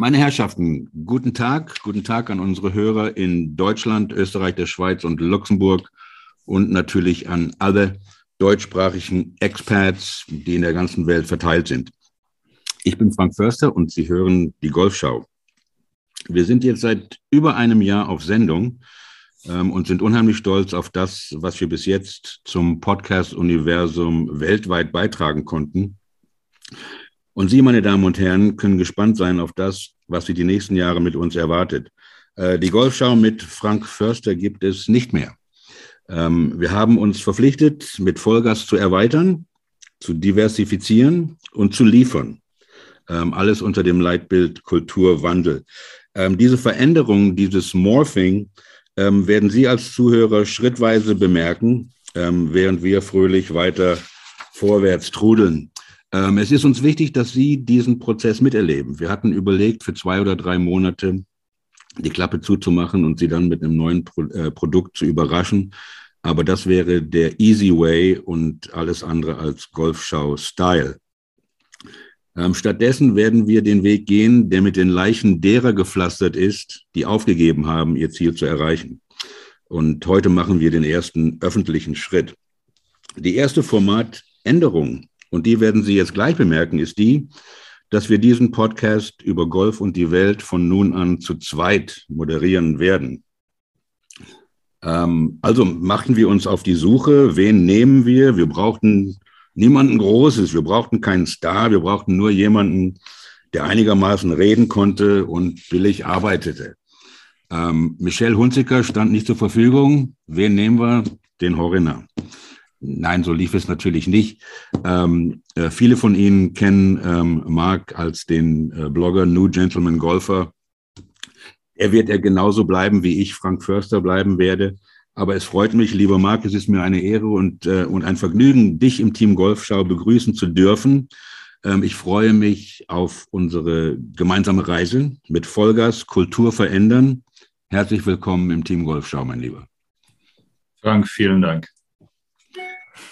Meine Herrschaften, guten Tag, guten Tag an unsere Hörer in Deutschland, Österreich, der Schweiz und Luxemburg und natürlich an alle deutschsprachigen Experts, die in der ganzen Welt verteilt sind. Ich bin Frank Förster und Sie hören die Golfschau. Wir sind jetzt seit über einem Jahr auf Sendung ähm, und sind unheimlich stolz auf das, was wir bis jetzt zum Podcast-Universum weltweit beitragen konnten. Und Sie, meine Damen und Herren, können gespannt sein auf das, was Sie die nächsten Jahre mit uns erwartet. Äh, die Golfschau mit Frank Förster gibt es nicht mehr. Ähm, wir haben uns verpflichtet, mit Vollgas zu erweitern, zu diversifizieren und zu liefern. Ähm, alles unter dem Leitbild Kulturwandel. Ähm, diese Veränderung, dieses Morphing, werden Sie als Zuhörer schrittweise bemerken, während wir fröhlich weiter vorwärts trudeln. Ähm, es ist uns wichtig, dass Sie diesen Prozess miterleben. Wir hatten überlegt, für zwei oder drei Monate die Klappe zuzumachen und Sie dann mit einem neuen Pro äh, Produkt zu überraschen. Aber das wäre der Easy Way und alles andere als Golfschau-Style. Ähm, stattdessen werden wir den Weg gehen, der mit den Leichen derer gepflastert ist, die aufgegeben haben, ihr Ziel zu erreichen. Und heute machen wir den ersten öffentlichen Schritt. Die erste Formatänderung und die werden Sie jetzt gleich bemerken, ist die, dass wir diesen Podcast über Golf und die Welt von nun an zu zweit moderieren werden. Ähm, also machen wir uns auf die Suche, wen nehmen wir? Wir brauchten niemanden Großes, wir brauchten keinen Star, wir brauchten nur jemanden, der einigermaßen reden konnte und billig arbeitete. Ähm, Michelle Hunziker stand nicht zur Verfügung. Wen nehmen wir? Den Horiner. Nein, so lief es natürlich nicht. Ähm, äh, viele von Ihnen kennen ähm, Mark als den äh, Blogger New Gentleman Golfer. Er wird er genauso bleiben, wie ich Frank Förster bleiben werde. Aber es freut mich, lieber Marc, es ist mir eine Ehre und, äh, und ein Vergnügen, dich im Team Golfschau begrüßen zu dürfen. Ähm, ich freue mich auf unsere gemeinsame Reise mit Vollgas Kultur verändern. Herzlich willkommen im Team Golfschau, mein Lieber. Frank, vielen Dank.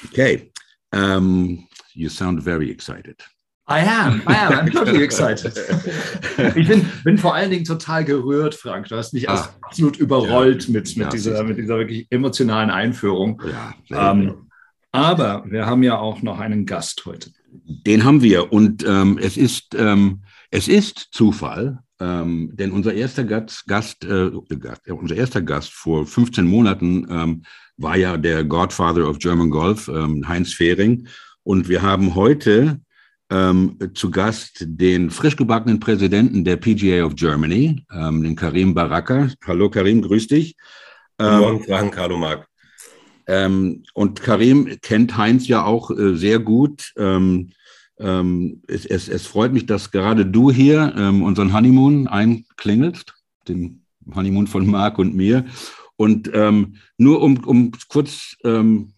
Okay. Um, you sound very excited. I am, I am, I'm totally excited. ich bin, bin vor allen Dingen total gerührt, Frank. Du hast mich ah, absolut überrollt ja, mit, mit, ja, dieser, mit dieser wirklich emotionalen Einführung. Ja, ähm, aber wir haben ja auch noch einen Gast heute. Den haben wir und ähm, es, ist, ähm, es ist Zufall, ähm, denn unser erster Gast, Gast, äh, unser erster Gast vor 15 Monaten ähm, war ja der Godfather of German Golf, ähm, Heinz Fehring. Und wir haben heute ähm, zu Gast den frisch gebackenen Präsidenten der PGA of Germany, ähm, den Karim Baraka. Hallo Karim, grüß dich. Guten Morgen, Frank, hallo Marc. Ähm, und Karim kennt Heinz ja auch äh, sehr gut. Ähm, ähm, es, es, es, freut mich, dass gerade du hier ähm, unseren Honeymoon einklingelst, den Honeymoon von Marc und mir. Und ähm, nur um, um kurz, ähm,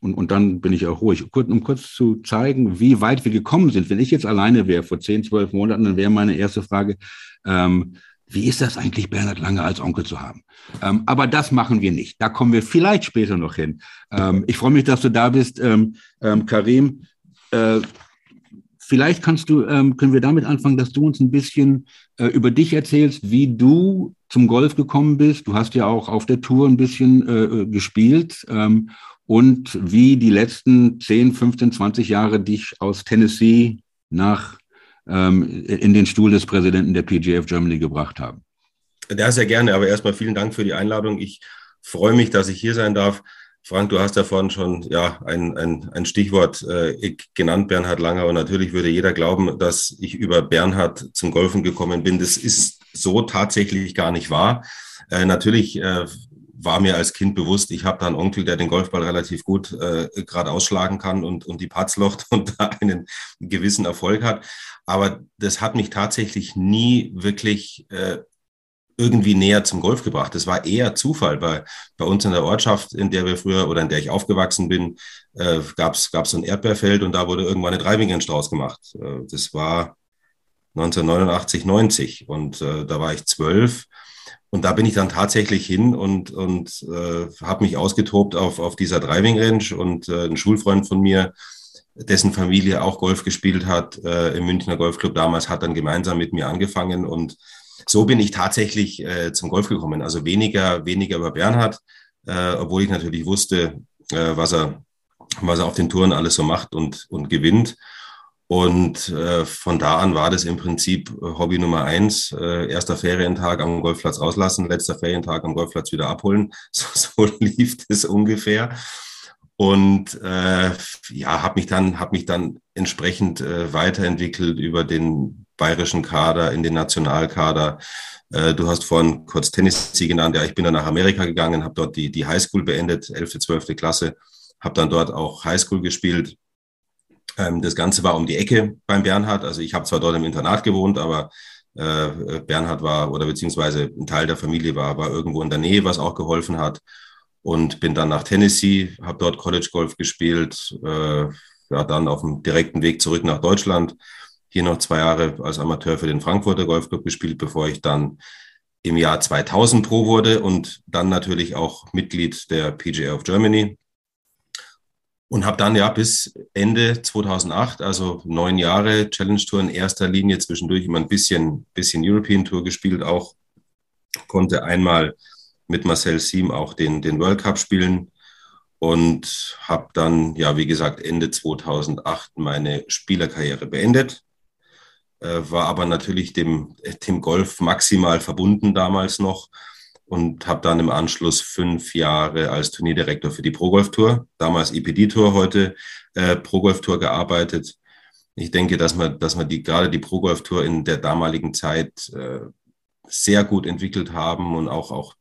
und, und dann bin ich auch ruhig, um kurz zu zeigen, wie weit wir gekommen sind. Wenn ich jetzt alleine wäre vor 10, 12 Monaten, dann wäre meine erste Frage, ähm, wie ist das eigentlich, Bernhard Lange als Onkel zu haben? Ähm, aber das machen wir nicht. Da kommen wir vielleicht später noch hin. Ähm, ich freue mich, dass du da bist, ähm, ähm, Karim. Äh, vielleicht kannst du, ähm, können wir damit anfangen, dass du uns ein bisschen äh, über dich erzählst, wie du zum Golf gekommen bist. Du hast ja auch auf der Tour ein bisschen äh, äh gespielt ähm, und wie die letzten 10, 15, 20 Jahre dich aus Tennessee nach ähm, in den Stuhl des Präsidenten der PGA of Germany gebracht haben. Ja, sehr gerne, aber erstmal vielen Dank für die Einladung. Ich freue mich, dass ich hier sein darf. Frank, du hast ja vorhin schon ja, ein, ein, ein Stichwort äh, genannt, Bernhard Langer. Und natürlich würde jeder glauben, dass ich über Bernhard zum Golfen gekommen bin. Das ist so tatsächlich gar nicht wahr. Äh, natürlich äh, war mir als Kind bewusst, ich habe da einen Onkel, der den Golfball relativ gut äh, gerade ausschlagen kann und, und die Patzlocht und da einen gewissen Erfolg hat. Aber das hat mich tatsächlich nie wirklich äh, irgendwie näher zum Golf gebracht. Das war eher Zufall. Bei, bei uns in der Ortschaft, in der wir früher oder in der ich aufgewachsen bin, äh, gab es so ein Erdbeerfeld und da wurde irgendwann eine Driving draus gemacht. Äh, das war 1989, 90 und äh, da war ich zwölf. Und da bin ich dann tatsächlich hin und, und äh, habe mich ausgetobt auf, auf dieser Driving Range und äh, ein Schulfreund von mir, dessen Familie auch Golf gespielt hat äh, im Münchner Golfclub damals, hat dann gemeinsam mit mir angefangen und so bin ich tatsächlich äh, zum Golf gekommen. Also weniger, weniger über Bernhard, äh, obwohl ich natürlich wusste, äh, was er, was er auf den Touren alles so macht und, und gewinnt. Und äh, von da an war das im Prinzip Hobby Nummer eins. Äh, erster Ferientag am Golfplatz rauslassen, letzter Ferientag am Golfplatz wieder abholen. So, so lief es ungefähr. Und äh, ja, habe mich dann, habe mich dann entsprechend äh, weiterentwickelt über den bayerischen Kader in den Nationalkader. Äh, du hast vorhin kurz Tennessee genannt. Ja, ich bin dann nach Amerika gegangen, habe dort die, die Highschool beendet, 11., 12. Klasse, habe dann dort auch Highschool gespielt. Ähm, das Ganze war um die Ecke beim Bernhard. Also ich habe zwar dort im Internat gewohnt, aber äh, Bernhard war oder beziehungsweise ein Teil der Familie war, war irgendwo in der Nähe, was auch geholfen hat und bin dann nach Tennessee, habe dort College Golf gespielt, äh, ja, dann auf dem direkten Weg zurück nach Deutschland. Hier noch zwei Jahre als Amateur für den Frankfurter Golfclub gespielt, bevor ich dann im Jahr 2000 Pro wurde und dann natürlich auch Mitglied der PGA of Germany. Und habe dann ja bis Ende 2008, also neun Jahre Challenge Tour in erster Linie, zwischendurch immer ein bisschen, bisschen European Tour gespielt, auch konnte einmal mit Marcel Siem auch den, den World Cup spielen und habe dann, ja, wie gesagt, Ende 2008 meine Spielerkarriere beendet. Äh, war aber natürlich dem, dem Golf maximal verbunden damals noch und habe dann im Anschluss fünf Jahre als Turnierdirektor für die Pro Golf Tour, damals EPD Tour, heute äh, Pro Golf Tour gearbeitet. Ich denke, dass man, dass man die, gerade die Pro Golf Tour in der damaligen Zeit äh, sehr gut entwickelt haben und auch, auch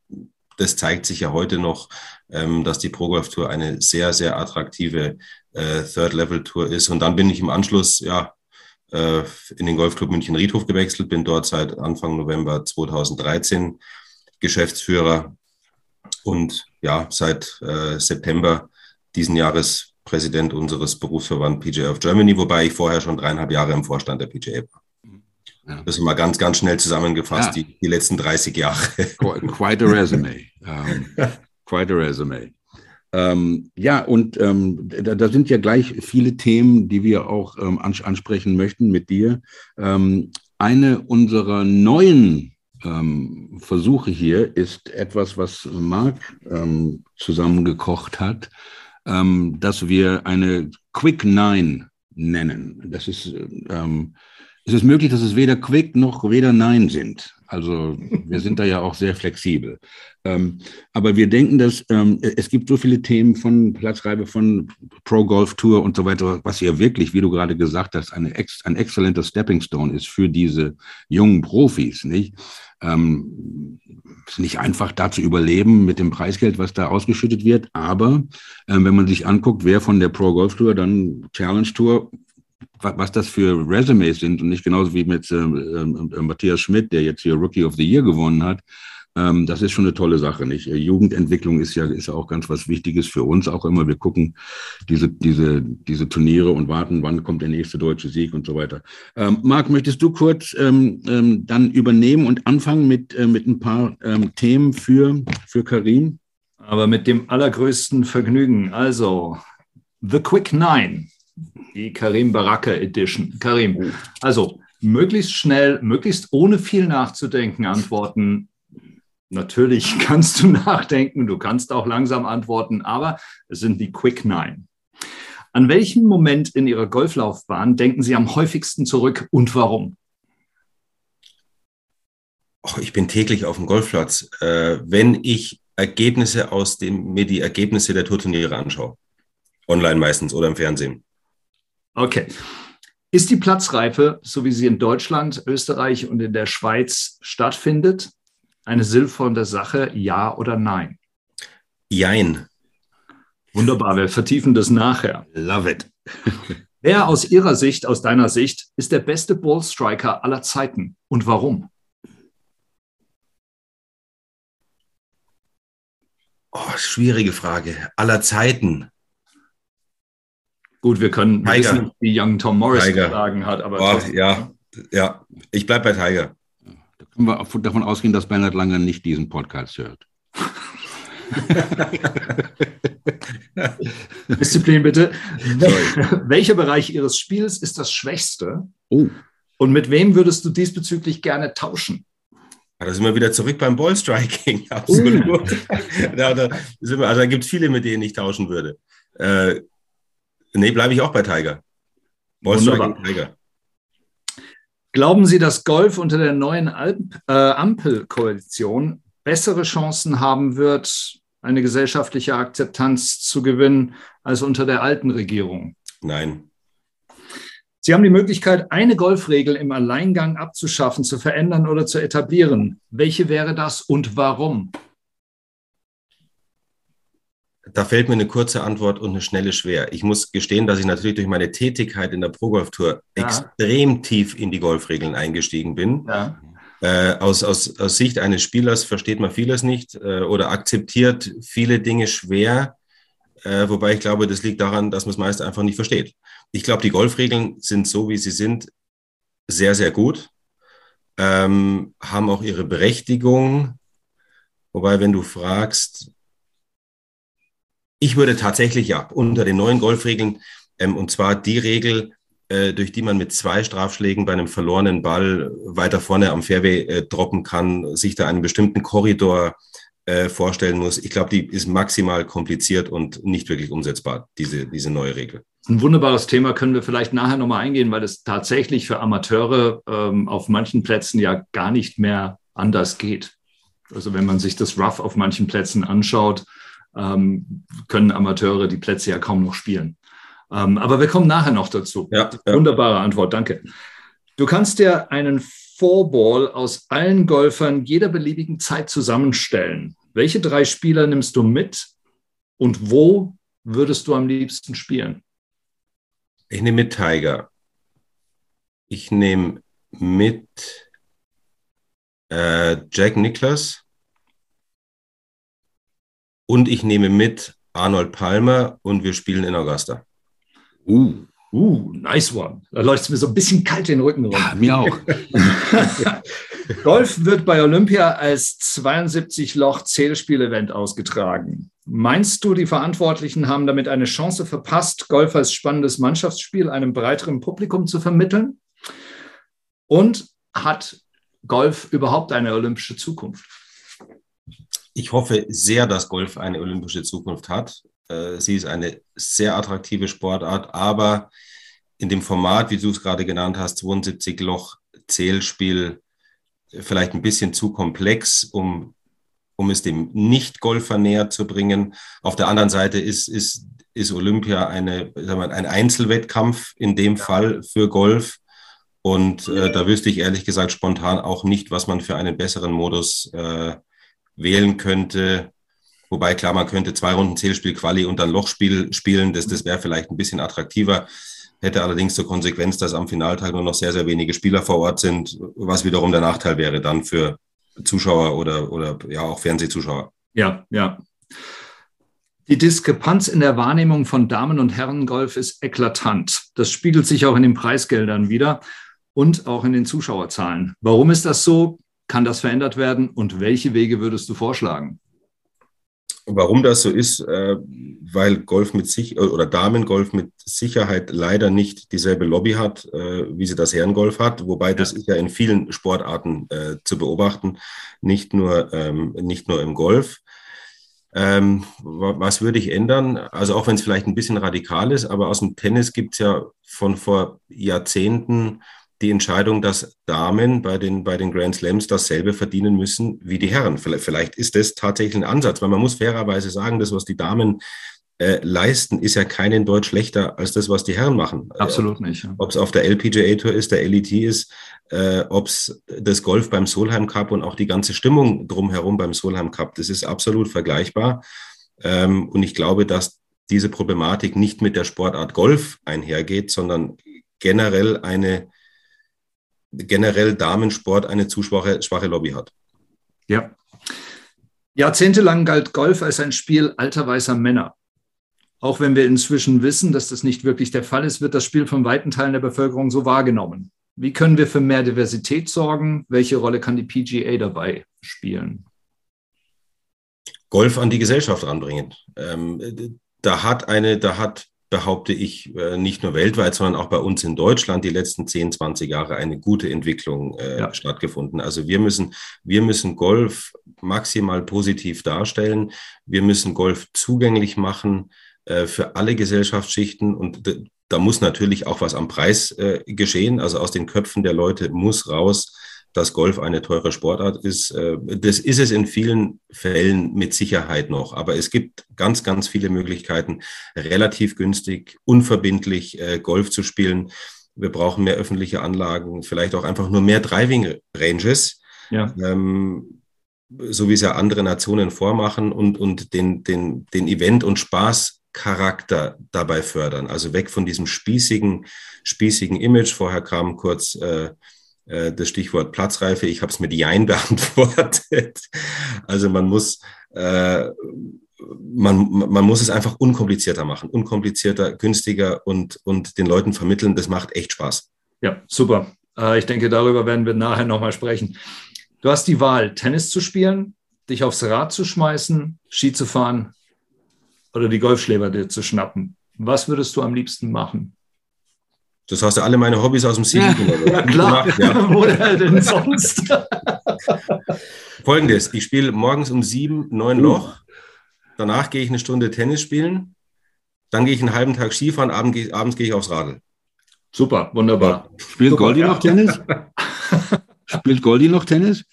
das zeigt sich ja heute noch, ähm, dass die Pro Golf Tour eine sehr, sehr attraktive äh, Third-Level-Tour ist. Und dann bin ich im Anschluss, ja, äh, in den Golfclub München Riedhof gewechselt, bin dort seit Anfang November 2013 Geschäftsführer und ja, seit äh, September diesen Jahres Präsident unseres Berufsverband PGA of Germany, wobei ich vorher schon dreieinhalb Jahre im Vorstand der PGA war. Ja. Das ist mal ganz, ganz schnell zusammengefasst, ja. die, die letzten 30 Jahre. Quite a resume. Um, quite a resume. Ähm, ja, und ähm, da, da, sind ja gleich viele Themen, die wir auch ähm, ansprechen möchten mit dir. Ähm, eine unserer neuen ähm, Versuche hier ist etwas, was Marc ähm, zusammengekocht hat, dass wir eine Quick Nine nennen. Das ist es ist möglich, dass es weder Quick noch weder Nein sind. Also wir sind da ja auch sehr flexibel. Ähm, aber wir denken, dass ähm, es gibt so viele Themen von Platzreibe, von Pro Golf Tour und so weiter, was ja wirklich, wie du gerade gesagt hast, eine ein exzellenter Stepping Stone ist für diese jungen Profis, nicht? Ähm, ist nicht einfach da zu überleben mit dem Preisgeld, was da ausgeschüttet wird. Aber ähm, wenn man sich anguckt, wer von der Pro Golf Tour dann Challenge Tour was das für Resumes sind und nicht genauso wie mit äh, äh, Matthias Schmidt, der jetzt hier Rookie of the Year gewonnen hat. Ähm, das ist schon eine tolle Sache, nicht? Jugendentwicklung ist ja, ist auch ganz was Wichtiges für uns auch immer. Wir gucken diese, diese, diese Turniere und warten, wann kommt der nächste deutsche Sieg und so weiter. Ähm, Marc, möchtest du kurz ähm, ähm dann übernehmen und anfangen mit, äh, mit ein paar ähm, Themen für, für Karim? Aber mit dem allergrößten Vergnügen. Also, The Quick Nine die Karim Baraka Edition. Karim, also möglichst schnell, möglichst ohne viel nachzudenken antworten. Natürlich kannst du nachdenken, du kannst auch langsam antworten, aber es sind die Quick Nine. An welchen Moment in Ihrer Golflaufbahn denken Sie am häufigsten zurück und warum? Oh, ich bin täglich auf dem Golfplatz, äh, wenn ich Ergebnisse aus dem, mir die Ergebnisse der Tourturniere anschaue. Online meistens oder im Fernsehen. Okay. Ist die Platzreife, so wie sie in Deutschland, Österreich und in der Schweiz stattfindet, eine sinnvolle Sache, ja oder nein? Jein. Wunderbar, wir vertiefen das nachher. Love it. Wer aus Ihrer Sicht, aus deiner Sicht, ist der beste Ballstriker aller Zeiten und warum? Oh, schwierige Frage. Aller Zeiten. Gut, wir können Tiger. wissen, wie Young Tom Morris Tiger. geschlagen hat, aber. Oh, ja, ja, ich bleibe bei Tiger. Da können wir davon ausgehen, dass Bernhard Langer nicht diesen Podcast hört. Disziplin bitte. Welcher Bereich Ihres Spiels ist das schwächste? Oh. Und mit wem würdest du diesbezüglich gerne tauschen? Da sind wir wieder zurück beim Ballstriking. Absolut. Uh. da, da also da gibt es viele, mit denen ich tauschen würde. Äh, nee, bleibe ich auch bei Tiger. Tiger. Glauben Sie, dass Golf unter der neuen Alp, äh, Ampelkoalition bessere Chancen haben wird, eine gesellschaftliche Akzeptanz zu gewinnen, als unter der alten Regierung? Nein. Sie haben die Möglichkeit, eine Golfregel im Alleingang abzuschaffen, zu verändern oder zu etablieren. Welche wäre das und warum? Da fällt mir eine kurze Antwort und eine schnelle schwer. Ich muss gestehen, dass ich natürlich durch meine Tätigkeit in der Pro Golf Tour ja. extrem tief in die Golfregeln eingestiegen bin. Ja. Äh, aus, aus, aus Sicht eines Spielers versteht man vieles nicht äh, oder akzeptiert viele Dinge schwer, äh, wobei ich glaube, das liegt daran, dass man es meist einfach nicht versteht ich glaube, die Golfregeln sind so, wie sie sind, sehr, sehr gut, ähm, haben auch ihre Berechtigung. Wobei, wenn du fragst, ich würde tatsächlich ja unter den neuen Golfregeln, ähm, und zwar die Regel, äh, durch die man mit zwei Strafschlägen bei einem verlorenen Ball weiter vorne am Fairway äh, droppen kann, sich da einen bestimmten Korridor äh, vorstellen muss. Ich glaube, die ist maximal kompliziert und nicht wirklich umsetzbar, diese, diese neue Regel. Ein wunderbares Thema können wir vielleicht nachher nochmal eingehen, weil es tatsächlich für Amateure ähm, auf manchen Plätzen ja gar nicht mehr anders geht. Also wenn man sich das Rough auf manchen Plätzen anschaut, ähm, können Amateure die Plätze ja kaum noch spielen. Ähm, aber wir kommen nachher noch dazu. Ja, ja. Wunderbare Antwort, danke. Du kannst dir einen Fourball aus allen Golfern jeder beliebigen Zeit zusammenstellen. Welche drei Spieler nimmst du mit und wo würdest du am liebsten spielen? Ich nehme mit Tiger. Ich nehme mit äh, Jack Nicklaus. Und ich nehme mit Arnold Palmer und wir spielen in Augusta. Uh. Uh, nice one. Da läuft es mir so ein bisschen kalt den Rücken runter. Ja, mir auch. Golf wird bei Olympia als 72-Loch-Zählspiel-Event ausgetragen. Meinst du, die Verantwortlichen haben damit eine Chance verpasst, Golf als spannendes Mannschaftsspiel einem breiteren Publikum zu vermitteln? Und hat Golf überhaupt eine olympische Zukunft? Ich hoffe sehr, dass Golf eine olympische Zukunft hat. Äh, sie ist eine sehr attraktive Sportart, aber in dem Format, wie du es gerade genannt hast, 72 Loch Zählspiel, vielleicht ein bisschen zu komplex, um, um es dem Nicht-Golfer näher zu bringen. Auf der anderen Seite ist, ist, ist Olympia eine, sagen wir, ein Einzelwettkampf in dem. Fall für Golf. Und äh, da wüsste ich ehrlich gesagt spontan auch nicht, was man für einen besseren Modus äh, wählen könnte. Wobei, klar, man könnte zwei Runden Zählspiel Quali und dann Lochspiel spielen. Das, das wäre vielleicht ein bisschen attraktiver. Hätte allerdings zur Konsequenz, dass am Finaltag nur noch sehr, sehr wenige Spieler vor Ort sind, was wiederum der Nachteil wäre dann für Zuschauer oder, oder ja auch Fernsehzuschauer. Ja, ja. Die Diskrepanz in der Wahrnehmung von Damen- und Herrengolf ist eklatant. Das spiegelt sich auch in den Preisgeldern wieder und auch in den Zuschauerzahlen. Warum ist das so? Kann das verändert werden? Und welche Wege würdest du vorschlagen? Warum das so ist, äh, weil Golf mit sich oder Damengolf mit Sicherheit leider nicht dieselbe Lobby hat, äh, wie sie das Herrengolf hat. Wobei das ist ja in vielen Sportarten äh, zu beobachten, nicht nur, ähm, nicht nur im Golf. Ähm, was würde ich ändern? Also auch wenn es vielleicht ein bisschen radikal ist, aber aus dem Tennis gibt es ja von vor Jahrzehnten die Entscheidung, dass Damen bei den, bei den Grand Slams dasselbe verdienen müssen wie die Herren. Vielleicht, vielleicht ist das tatsächlich ein Ansatz, weil man muss fairerweise sagen, das, was die Damen äh, leisten, ist ja keinen Deut schlechter als das, was die Herren machen. Absolut nicht. Ja. Ob es auf der LPGA Tour ist, der LET ist, äh, ob es das Golf beim Solheim Cup und auch die ganze Stimmung drumherum beim Solheim Cup, das ist absolut vergleichbar. Ähm, und ich glaube, dass diese Problematik nicht mit der Sportart Golf einhergeht, sondern generell eine generell Damensport eine zu schwache, schwache Lobby hat. Ja. Jahrzehntelang galt Golf als ein Spiel alter weißer Männer. Auch wenn wir inzwischen wissen, dass das nicht wirklich der Fall ist, wird das Spiel von weiten Teilen der Bevölkerung so wahrgenommen. Wie können wir für mehr Diversität sorgen? Welche Rolle kann die PGA dabei spielen? Golf an die Gesellschaft ranbringen. Ähm, da hat eine, da hat, behaupte ich, äh, nicht nur weltweit, sondern auch bei uns in Deutschland die letzten 10, 20 Jahre eine gute Entwicklung äh, ja. stattgefunden. Also wir müssen, wir müssen Golf maximal positiv darstellen. Wir müssen Golf zugänglich machen äh, für alle Gesellschaftsschichten und da muss natürlich auch was am Preis äh, geschehen. Also aus den Köpfen der Leute muss raus, dass Golf eine teure Sportart ist. Äh, das ist es in vielen Fällen mit Sicherheit noch. Aber es gibt ganz, ganz viele Möglichkeiten, relativ günstig, unverbindlich äh, Golf zu spielen. Wir brauchen mehr öffentliche Anlagen, vielleicht auch einfach nur mehr Driving Ranges. Ja. Ähm, so wie es ja andere Nationen vormachen und, und den, den, den Event- und Spaß Charakter dabei fördern. Also weg von diesem spießigen, spießigen Image. Vorher kam kurz äh, äh, das Stichwort Platzreife. Ich habe es mit Jein beantwortet. Also man muss, äh, man, man muss es einfach unkomplizierter machen. Unkomplizierter, günstiger und, und den Leuten vermitteln. Das macht echt Spaß. Ja, super. Äh, ich denke, darüber werden wir nachher nochmal sprechen. Du hast die Wahl, Tennis zu spielen, dich aufs Rad zu schmeißen, Ski zu fahren oder die Golfschläger dir zu schnappen. Was würdest du am liebsten machen? Das hast du alle meine Hobbys aus dem Siegen genommen. Ja, klar. Gemacht, ja. Wo denn sonst? Folgendes: Ich spiele morgens um sieben, neun uh. Loch. Danach gehe ich eine Stunde Tennis spielen. Dann gehe ich einen halben Tag Skifahren. Abend, abends gehe ich aufs Radl. Super, wunderbar. Spielt Super, Goldi ja. noch Tennis? Spielt Goldi noch Tennis?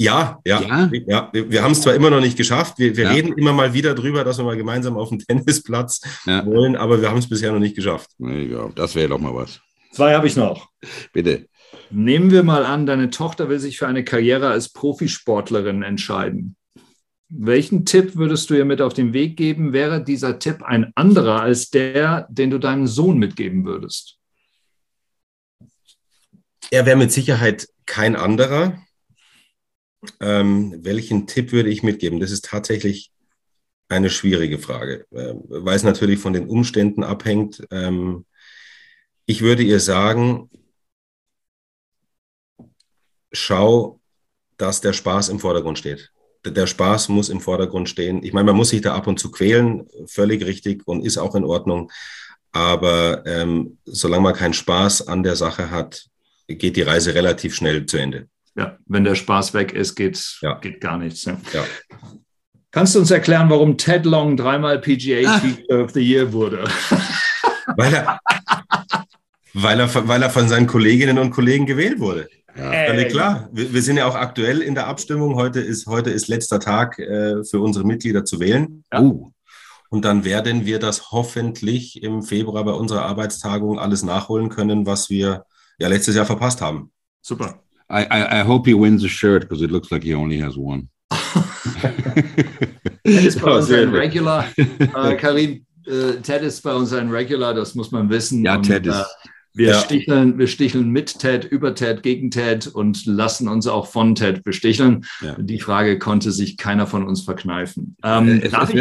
Ja, ja, ja. ja. Wir haben es zwar immer noch nicht geschafft. Wir, wir ja. reden immer mal wieder drüber, dass wir mal gemeinsam auf den Tennisplatz ja. wollen, aber wir haben es bisher noch nicht geschafft. Ja, das wäre doch mal was. Zwei habe ich noch. Bitte. Nehmen wir mal an, deine Tochter will sich für eine Karriere als Profisportlerin entscheiden. Welchen Tipp würdest du ihr mit auf den Weg geben? Wäre dieser Tipp ein anderer als der, den du deinem Sohn mitgeben würdest? Er wäre mit Sicherheit kein anderer. Ähm, welchen Tipp würde ich mitgeben? Das ist tatsächlich eine schwierige Frage, äh, weil es natürlich von den Umständen abhängt. Ähm, ich würde ihr sagen, schau, dass der Spaß im Vordergrund steht. Der Spaß muss im Vordergrund stehen. Ich meine, man muss sich da ab und zu quälen, völlig richtig und ist auch in Ordnung. Aber ähm, solange man keinen Spaß an der Sache hat, geht die Reise relativ schnell zu Ende. Ja, wenn der Spaß weg ist, geht, ja. geht gar nichts. Ja. ja. Kannst du uns erklären, warum Ted Long dreimal PGA ah. Teacher of the Year wurde? Weil er, weil, er, weil er von seinen Kolleginnen und Kollegen gewählt wurde. Ja, völlig klar. Wir, wir, sind ja auch aktuell in der Abstimmung. Heute ist, heute ist letzter Tag äh, für unsere Mitglieder zu wählen. Ja. Uh. Und dann werden wir das hoffentlich im Februar bei unserer Arbeitstagung alles nachholen können, was wir ja letztes Jahr verpasst haben. Super. I, I, I hope he wins the shirt because it looks like he only has one. Ted ist bei uns ein Regular. Äh, Karim, äh, Ted ist bei uns ein Regular, das muss man wissen. Ja, Ted und, ist. Äh, wir, ja. sticheln, wir sticheln mit Ted, über Ted, gegen Ted und lassen uns auch von Ted besticheln. Ja. Die Frage konnte sich keiner von uns verkneifen. Ähm, darf, ich,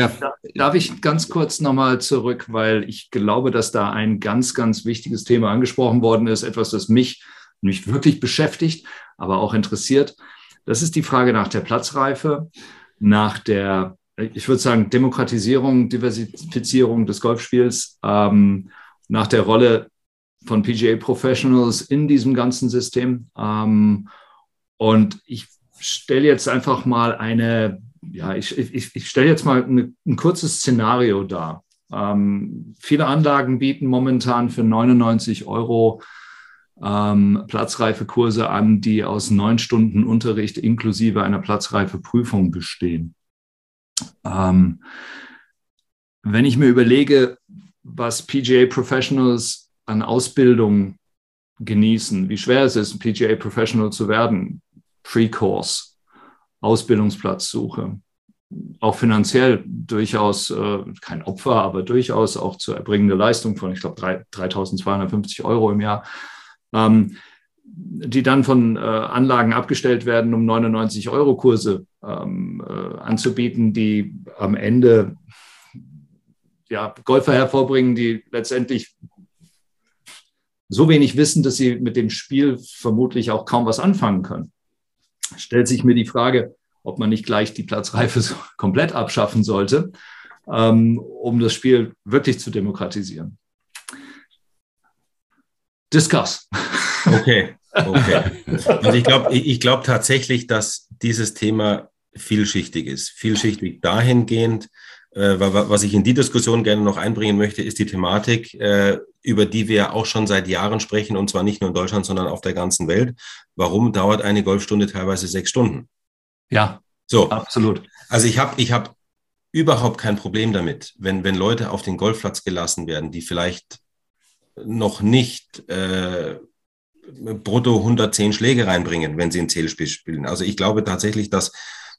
darf, ich, ganz kurz nochmal zurück, weil ich glaube, dass da ein ganz, ganz wichtiges Thema angesprochen worden ist, etwas, das mich mich wirklich beschäftigt, aber auch interessiert. Das ist die Frage nach der Platzreife, nach der, ich würde sagen, Demokratisierung, Diversifizierung des Golfspiels, ähm, nach der Rolle von PGA Professionals in diesem ganzen System. Ähm, und ich stelle jetzt einfach mal eine, ja, ich, ich, ich stelle jetzt mal eine, ein kurzes Szenario dar. Ähm, viele Anlagen bieten momentan für 99 Euro ähm, Platzreifekurse an, die aus neun Stunden Unterricht inklusive einer Platzreifeprüfung bestehen. Ähm, wenn ich mir überlege, was PGA Professionals an Ausbildung genießen, wie schwer es ist, ein PGA Professional zu werden, Free Course, Ausbildungsplatzsuche, auch finanziell durchaus äh, kein Opfer, aber durchaus auch zu erbringende Leistung von, ich glaube, 3.250 Euro im Jahr ähm, die dann von äh, Anlagen abgestellt werden, um 99 Euro Kurse ähm, äh, anzubieten, die am Ende ja, Golfer hervorbringen, die letztendlich so wenig wissen, dass sie mit dem Spiel vermutlich auch kaum was anfangen können. Stellt sich mir die Frage, ob man nicht gleich die Platzreife komplett abschaffen sollte, ähm, um das Spiel wirklich zu demokratisieren. Discuss. Okay, okay. Also ich glaube ich glaub tatsächlich, dass dieses Thema vielschichtig ist. Vielschichtig dahingehend, äh, was ich in die Diskussion gerne noch einbringen möchte, ist die Thematik, äh, über die wir auch schon seit Jahren sprechen, und zwar nicht nur in Deutschland, sondern auf der ganzen Welt. Warum dauert eine Golfstunde teilweise sechs Stunden? Ja, so. absolut. Also ich habe ich hab überhaupt kein Problem damit, wenn, wenn Leute auf den Golfplatz gelassen werden, die vielleicht noch nicht äh, brutto 110 Schläge reinbringen, wenn sie ein Zählspiel spielen. Also ich glaube tatsächlich, dass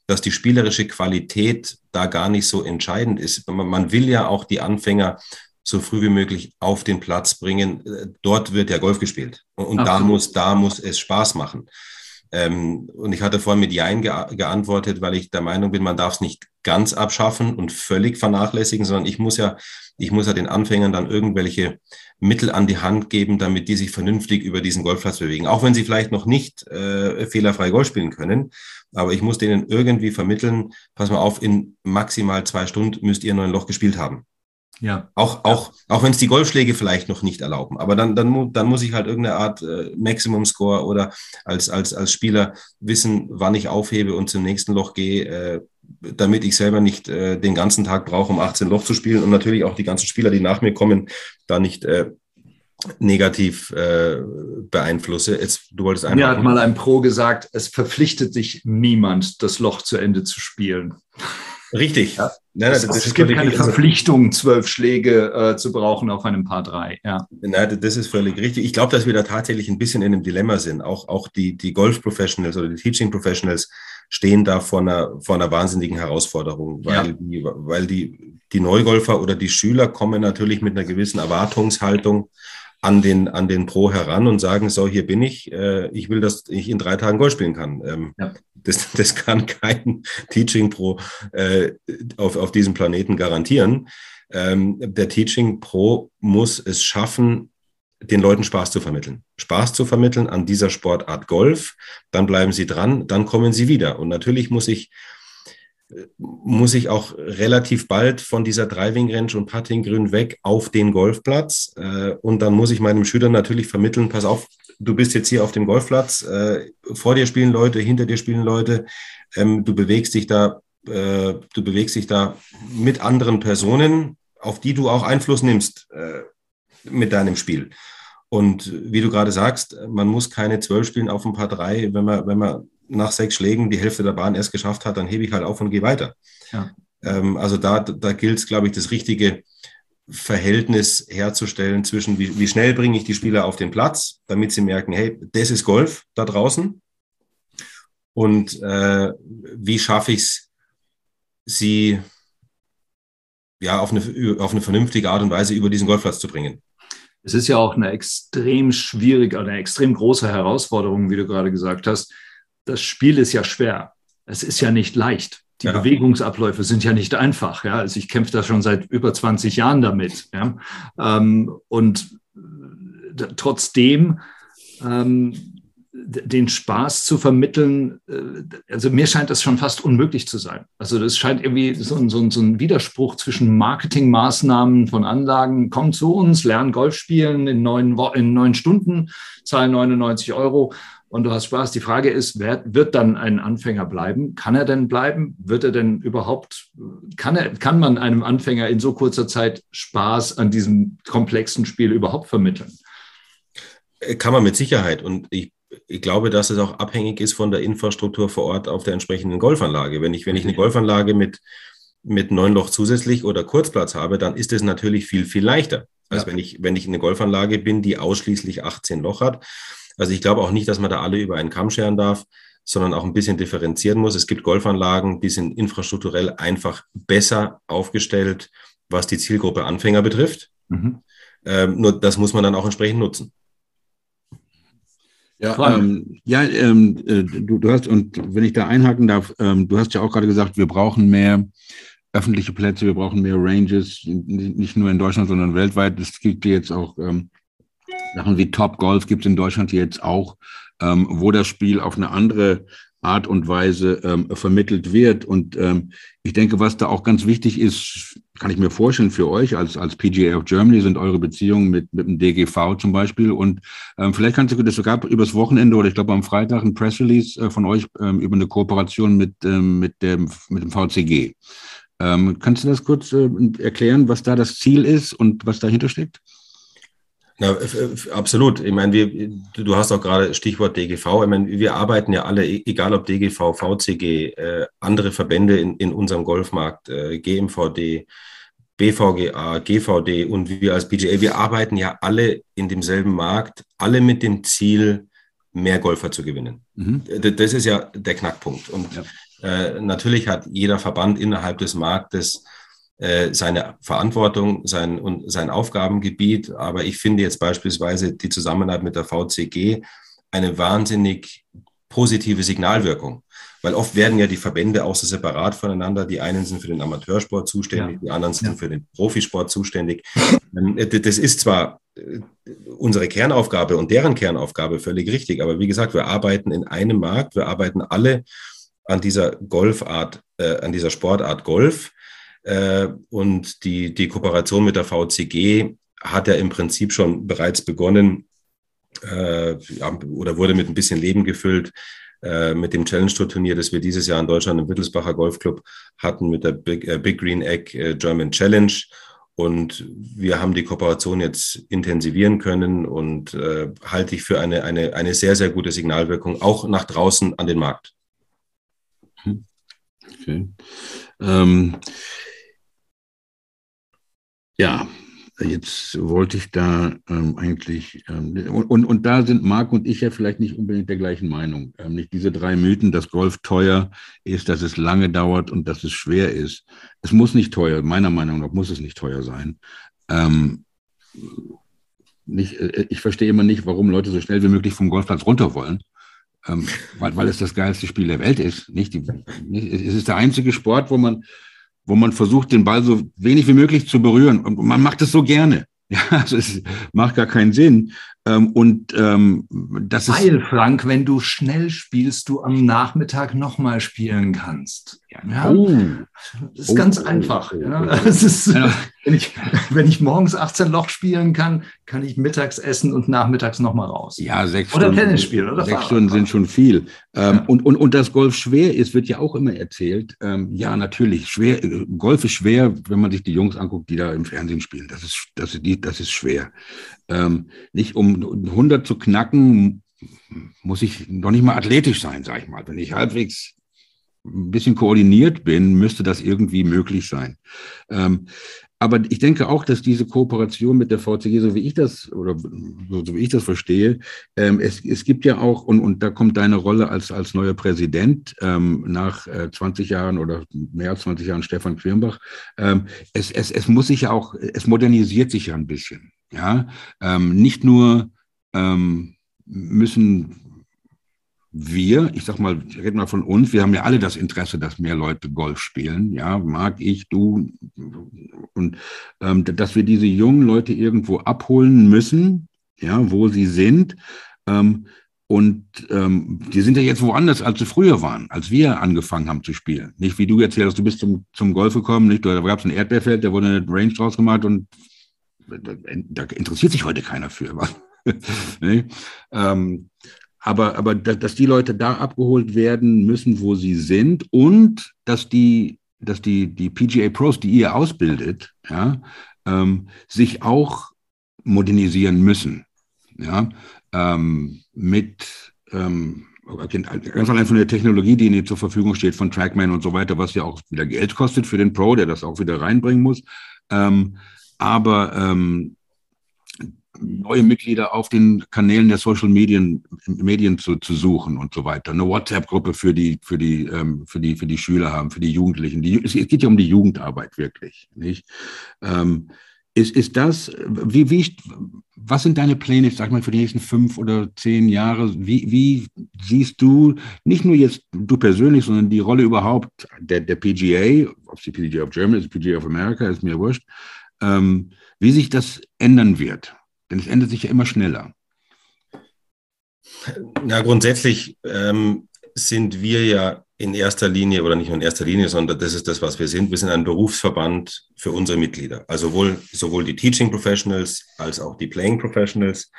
dass die spielerische Qualität da gar nicht so entscheidend ist. Man will ja auch die Anfänger so früh wie möglich auf den Platz bringen. Dort wird ja Golf gespielt. Und da muss, da muss es Spaß machen. Ähm, und ich hatte vorhin mit Jein ge geantwortet, weil ich der Meinung bin, man darf es nicht ganz abschaffen und völlig vernachlässigen, sondern ich muss ja, ich muss ja den Anfängern dann irgendwelche Mittel an die Hand geben, damit die sich vernünftig über diesen Golfplatz bewegen. Auch wenn sie vielleicht noch nicht äh, fehlerfrei Golf spielen können. Aber ich muss denen irgendwie vermitteln, pass mal auf, in maximal zwei Stunden müsst ihr nur ein Loch gespielt haben. Ja. Auch, auch, auch wenn es die Golfschläge vielleicht noch nicht erlauben. Aber dann, dann, dann muss ich halt irgendeine Art äh, Maximum Score oder als, als, als Spieler wissen, wann ich aufhebe und zum nächsten Loch gehe, äh, damit ich selber nicht äh, den ganzen Tag brauche, um 18 Loch zu spielen und natürlich auch die ganzen Spieler, die nach mir kommen, da nicht äh, negativ äh, beeinflusse. Jetzt, du wolltest Mir hat mal ein Pro gesagt, es verpflichtet sich niemand, das Loch zu Ende zu spielen. Richtig. Ja. Nein, nein, es gibt keine Verpflichtung, zwölf Schläge äh, zu brauchen auf einem Paar drei. Ja. Nein, das ist völlig richtig. Ich glaube, dass wir da tatsächlich ein bisschen in einem Dilemma sind. Auch, auch die, die Golf-Professionals oder die Teaching-Professionals stehen da vor einer, vor einer wahnsinnigen Herausforderung, weil, ja. die, weil die, die Neugolfer oder die Schüler kommen natürlich mit einer gewissen Erwartungshaltung an den, an den Pro heran und sagen, so, hier bin ich, äh, ich will, dass ich in drei Tagen Golf spielen kann. Ähm, ja. das, das kann kein Teaching Pro äh, auf, auf diesem Planeten garantieren. Ähm, der Teaching Pro muss es schaffen, den Leuten Spaß zu vermitteln. Spaß zu vermitteln an dieser Sportart Golf, dann bleiben sie dran, dann kommen sie wieder. Und natürlich muss ich muss ich auch relativ bald von dieser Driving Range und Putting Grün weg auf den Golfplatz. Äh, und dann muss ich meinem Schüler natürlich vermitteln, pass auf, du bist jetzt hier auf dem Golfplatz, äh, vor dir spielen Leute, hinter dir spielen Leute, ähm, du bewegst dich da, äh, du bewegst dich da mit anderen Personen, auf die du auch Einfluss nimmst mit deinem Spiel. Und wie du gerade sagst, man muss keine zwölf spielen auf ein paar drei, wenn man, wenn man nach sechs Schlägen die Hälfte der Bahn erst geschafft hat, dann hebe ich halt auf und gehe weiter. Ja. Ähm, also da, da gilt es, glaube ich, das richtige Verhältnis herzustellen zwischen, wie, wie schnell bringe ich die Spieler auf den Platz, damit sie merken, hey, das ist Golf da draußen. Und äh, wie schaffe ich es, sie ja, auf eine, auf eine vernünftige Art und Weise über diesen Golfplatz zu bringen. Es ist ja auch eine extrem schwierige, eine extrem große Herausforderung, wie du gerade gesagt hast, das Spiel ist ja schwer. Es ist ja nicht leicht. Die ja. Bewegungsabläufe sind ja nicht einfach. Ja? Also ich kämpfe da schon seit über 20 Jahren damit. Ja? Ähm, und äh, trotzdem ähm, den Spaß zu vermitteln, äh, also mir scheint das schon fast unmöglich zu sein. Also das scheint irgendwie so ein, so ein, so ein Widerspruch zwischen Marketingmaßnahmen von Anlagen, komm zu uns, lernen Golf spielen in neun, in neun Stunden, zahlen 99 Euro und du hast Spaß. Die Frage ist, wer wird dann ein Anfänger bleiben? Kann er denn bleiben? Wird er denn überhaupt, kann, er, kann man einem Anfänger in so kurzer Zeit Spaß an diesem komplexen Spiel überhaupt vermitteln? Äh, kann man mit Sicherheit. Und ich, ich glaube, dass es auch abhängig ist von der Infrastruktur vor Ort auf der entsprechenden Golfanlage. Wenn ich, wenn ich eine Golfanlage mit, mit neun Loch zusätzlich oder Kurzplatz habe, dann ist es natürlich viel, viel leichter, als ja. wenn, ich, wenn ich eine Golfanlage bin, die ausschließlich 18 Loch hat. Also ich glaube auch nicht, dass man da alle über einen Kamm scheren darf, sondern auch ein bisschen differenzieren muss. Es gibt Golfanlagen, die sind infrastrukturell einfach besser aufgestellt, was die Zielgruppe Anfänger betrifft. Mhm. Ähm, nur das muss man dann auch entsprechend nutzen. Ja, ähm, ja ähm, äh, du, du, hast, und wenn ich da einhaken darf, ähm, du hast ja auch gerade gesagt, wir brauchen mehr öffentliche Plätze, wir brauchen mehr Ranges, nicht nur in Deutschland, sondern weltweit. Es gibt jetzt auch ähm, Sachen wie Top Golf gibt es in Deutschland jetzt auch, ähm, wo das Spiel auf eine andere Art und Weise ähm, vermittelt wird. Und ähm, ich denke, was da auch ganz wichtig ist, kann ich mir vorstellen für euch als, als PGA of Germany sind eure Beziehungen mit, mit dem DGV zum Beispiel. Und ähm, vielleicht kannst du das sogar übers Wochenende oder ich glaube am Freitag ein Press Release äh, von euch ähm, über eine Kooperation mit, ähm, mit, dem, mit dem VCG. Ähm, kannst du das kurz äh, erklären, was da das Ziel ist und was dahinter steckt? Ja, absolut. Ich meine, wir, du hast auch gerade Stichwort DGV. Ich meine, wir arbeiten ja alle, e-, egal ob DGV, VCG, äh, andere Verbände in, in unserem Golfmarkt, äh, GMVD, BVGA, GVD und wir als BGA, wir arbeiten ja alle in demselben Markt, alle mit dem Ziel, mehr Golfer zu gewinnen. Mhm. Das ist ja der Knackpunkt. Und ja. äh, natürlich hat jeder Verband innerhalb des Marktes äh, seine Verantwortung, sein, und sein Aufgabengebiet. Aber ich finde jetzt beispielsweise die Zusammenarbeit mit der VCG eine wahnsinnig positive Signalwirkung. Weil oft werden ja die Verbände auch so separat voneinander. Die einen sind für den Amateursport zuständig, ja. die anderen sind ja. für den Profisport zuständig. Ähm, das ist zwar äh, unsere Kernaufgabe und deren Kernaufgabe völlig richtig, aber wie gesagt, wir arbeiten in einem Markt, wir arbeiten alle an dieser Golfart, äh, an dieser Sportart Golf. Äh, und die, die Kooperation mit der VCG hat ja im Prinzip schon bereits begonnen äh, oder wurde mit ein bisschen Leben gefüllt äh, mit dem Challenge Tour Turnier, das wir dieses Jahr in Deutschland im Wittelsbacher Golfclub hatten mit der Big, äh, Big Green Egg äh, German Challenge. Und wir haben die Kooperation jetzt intensivieren können und äh, halte ich für eine, eine, eine sehr, sehr gute Signalwirkung, auch nach draußen an den Markt. Okay. Ähm, ja, jetzt wollte ich da ähm, eigentlich, ähm, und, und, und, da sind Marc und ich ja vielleicht nicht unbedingt der gleichen Meinung. Ähm, nicht diese drei Mythen, dass Golf teuer ist, dass es lange dauert und dass es schwer ist. Es muss nicht teuer, meiner Meinung nach muss es nicht teuer sein. Ähm, nicht, äh, ich verstehe immer nicht, warum Leute so schnell wie möglich vom Golfplatz runter wollen. Ähm, weil, weil es das geilste Spiel der Welt ist. Nicht? Die, nicht, es ist der einzige Sport, wo man wo man versucht, den Ball so wenig wie möglich zu berühren. Und man macht es so gerne. Ja, also es macht gar keinen Sinn. Ähm, und ähm, das ist. Weil, Frank, wenn du schnell spielst, du am Nachmittag nochmal spielen kannst. Ja, oh. Das ist oh. ganz einfach. Ja. Das ist, wenn, ich, wenn ich morgens 18 Loch spielen kann, kann ich mittags essen und nachmittags nochmal raus. Ja, sechs oder Stunden. Tennis spielen, oder? Sechs Stunden sind schon viel. Ähm, ja. und, und, und dass Golf schwer ist, wird ja auch immer erzählt. Ähm, ja, natürlich. Schwer, Golf ist schwer, wenn man sich die Jungs anguckt, die da im Fernsehen spielen. Das ist, das ist, das ist schwer. Ähm, nicht um 100 zu knacken, muss ich noch nicht mal athletisch sein, sag ich mal. Wenn ich halbwegs ein bisschen koordiniert bin, müsste das irgendwie möglich sein. Ähm, aber ich denke auch, dass diese Kooperation mit der VCG, so wie ich das oder so wie ich das verstehe, ähm, es, es gibt ja auch, und, und da kommt deine Rolle als, als neuer Präsident ähm, nach äh, 20 Jahren oder mehr als 20 Jahren Stefan Quirnbach, ähm, es, es, es muss sich ja auch, es modernisiert sich ja ein bisschen. Ja, ähm, nicht nur ähm, müssen wir, ich sag mal, ich rede mal von uns, wir haben ja alle das Interesse, dass mehr Leute Golf spielen, ja, mag ich, du, und ähm, dass wir diese jungen Leute irgendwo abholen müssen, ja, wo sie sind. Ähm, und ähm, die sind ja jetzt woanders, als sie früher waren, als wir angefangen haben zu spielen. Nicht wie du erzählst, du bist zum, zum Golf gekommen, nicht? Da gab es ein Erdbeerfeld, da wurde eine Range draus gemacht und da interessiert sich heute keiner für. nee? ähm, aber, aber dass die Leute da abgeholt werden müssen, wo sie sind und dass die, dass die, die PGA Pros, die ihr ausbildet, ja, ähm, sich auch modernisieren müssen. Ja, ähm, mit ähm, ganz allein von der Technologie, die ihnen zur Verfügung steht, von Trackman und so weiter, was ja auch wieder Geld kostet für den Pro, der das auch wieder reinbringen muss. Ähm, aber ähm, neue Mitglieder auf den Kanälen der Social Medien, Medien zu, zu suchen und so weiter. Eine WhatsApp-Gruppe für die, für die, ähm, für die, für die Schüler haben, für die Jugendlichen. Die, es geht ja um die Jugendarbeit wirklich, nicht? Ähm, ist, ist das, wie, wie, was sind deine Pläne, sag mal, für die nächsten fünf oder zehn Jahre? Wie, wie siehst du, nicht nur jetzt du persönlich, sondern die Rolle überhaupt der, der PGA, ob es die PGA of Germany ist, PGA of America, ist mir wurscht, ähm, wie sich das ändern wird? Denn es ändert sich ja immer schneller. Na, grundsätzlich ähm, sind wir ja in erster Linie oder nicht nur in erster Linie, sondern das ist das, was wir sind. Wir sind ein Berufsverband für unsere Mitglieder. Also sowohl, sowohl die Teaching Professionals als auch die Playing Professionals.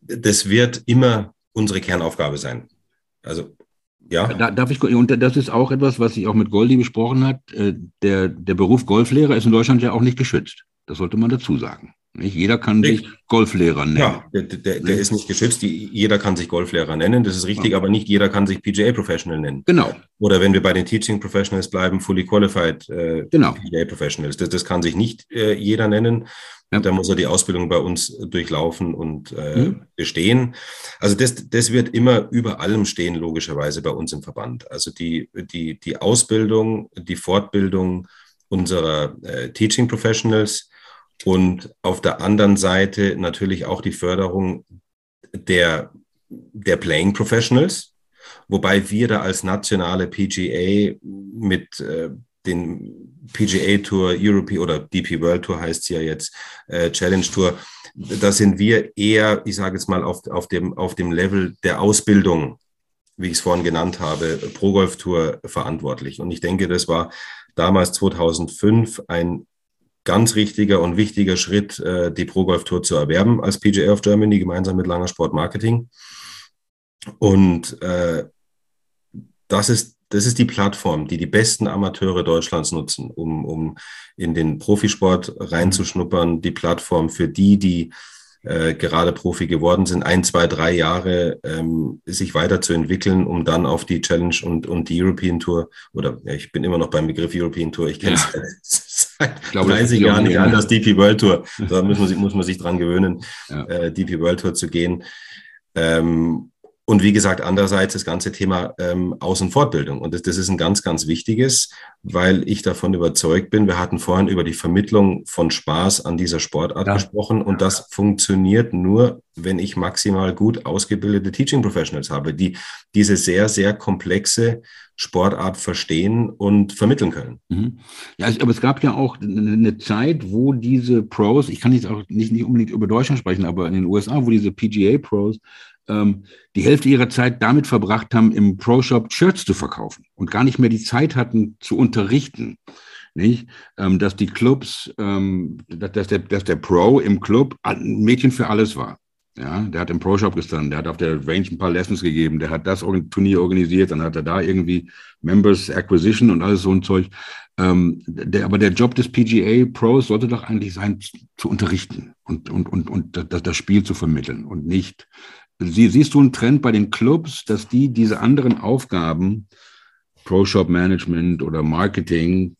Das wird immer unsere Kernaufgabe sein. Also ja. Da, darf ich, und das ist auch etwas, was sich auch mit Goldi besprochen hat. Äh, der, der Beruf Golflehrer ist in Deutschland ja auch nicht geschützt. Das sollte man dazu sagen. Nicht jeder kann sich Golflehrer nennen. Ja, der, der, der ist nicht geschützt. Die, jeder kann sich Golflehrer nennen, das ist richtig, ja. aber nicht jeder kann sich PGA Professional nennen. Genau. Oder wenn wir bei den Teaching Professionals bleiben, Fully Qualified äh, genau. PGA Professionals. Das, das kann sich nicht äh, jeder nennen. Ja. Da muss er die Ausbildung bei uns durchlaufen und äh, mhm. bestehen. Also das, das wird immer über allem stehen, logischerweise bei uns im Verband. Also die, die, die Ausbildung, die Fortbildung unserer äh, Teaching Professionals, und auf der anderen Seite natürlich auch die Förderung der, der Playing Professionals, wobei wir da als nationale PGA mit äh, den PGA Tour, Europe oder DP World Tour heißt es ja jetzt, äh, Challenge Tour, da sind wir eher, ich sage jetzt mal, auf, auf, dem, auf dem Level der Ausbildung, wie ich es vorhin genannt habe, Pro Golf Tour verantwortlich. Und ich denke, das war damals 2005 ein ganz richtiger und wichtiger Schritt, äh, die Pro Golf Tour zu erwerben als PGA of Germany gemeinsam mit Langer Sport Marketing. Und äh, das ist das ist die Plattform, die die besten Amateure Deutschlands nutzen, um, um in den Profisport reinzuschnuppern. Die Plattform für die, die äh, gerade Profi geworden sind, ein, zwei, drei Jahre ähm, sich weiterzuentwickeln, um dann auf die Challenge und, und die European Tour oder ja, ich bin immer noch beim Begriff European Tour, ich kenne es ja. Seit glaube, 30 Jahren nicht anders, DP World Tour. Da muss man sich, muss man sich dran gewöhnen, ja. äh, DP World Tour zu gehen. Ähm, und wie gesagt, andererseits das ganze Thema ähm, Aus- und Fortbildung. Und das, das ist ein ganz, ganz wichtiges, weil ich davon überzeugt bin. Wir hatten vorhin über die Vermittlung von Spaß an dieser Sportart ja. gesprochen. Und das funktioniert nur, wenn ich maximal gut ausgebildete Teaching Professionals habe, die diese sehr, sehr komplexe Sportart verstehen und vermitteln können. Mhm. Ja, aber es gab ja auch eine Zeit, wo diese Pros, ich kann jetzt auch nicht, nicht unbedingt über Deutschland sprechen, aber in den USA, wo diese PGA Pros ähm, die Hälfte ihrer Zeit damit verbracht haben, im Pro-Shop Shirts zu verkaufen und gar nicht mehr die Zeit hatten zu unterrichten. Nicht? Ähm, dass die Clubs, ähm, dass, der, dass der Pro im Club ein Mädchen für alles war. Ja, der hat im Pro-Shop gestanden, der hat auf der Range ein paar Lessons gegeben, der hat das Turnier organisiert, dann hat er da irgendwie Members Acquisition und alles so ein Zeug. Ähm, der, aber der Job des PGA Pros sollte doch eigentlich sein, zu unterrichten und, und, und, und das, das Spiel zu vermitteln und nicht Sie, siehst du einen Trend bei den Clubs, dass die diese anderen Aufgaben, Pro-Shop Management oder Marketing,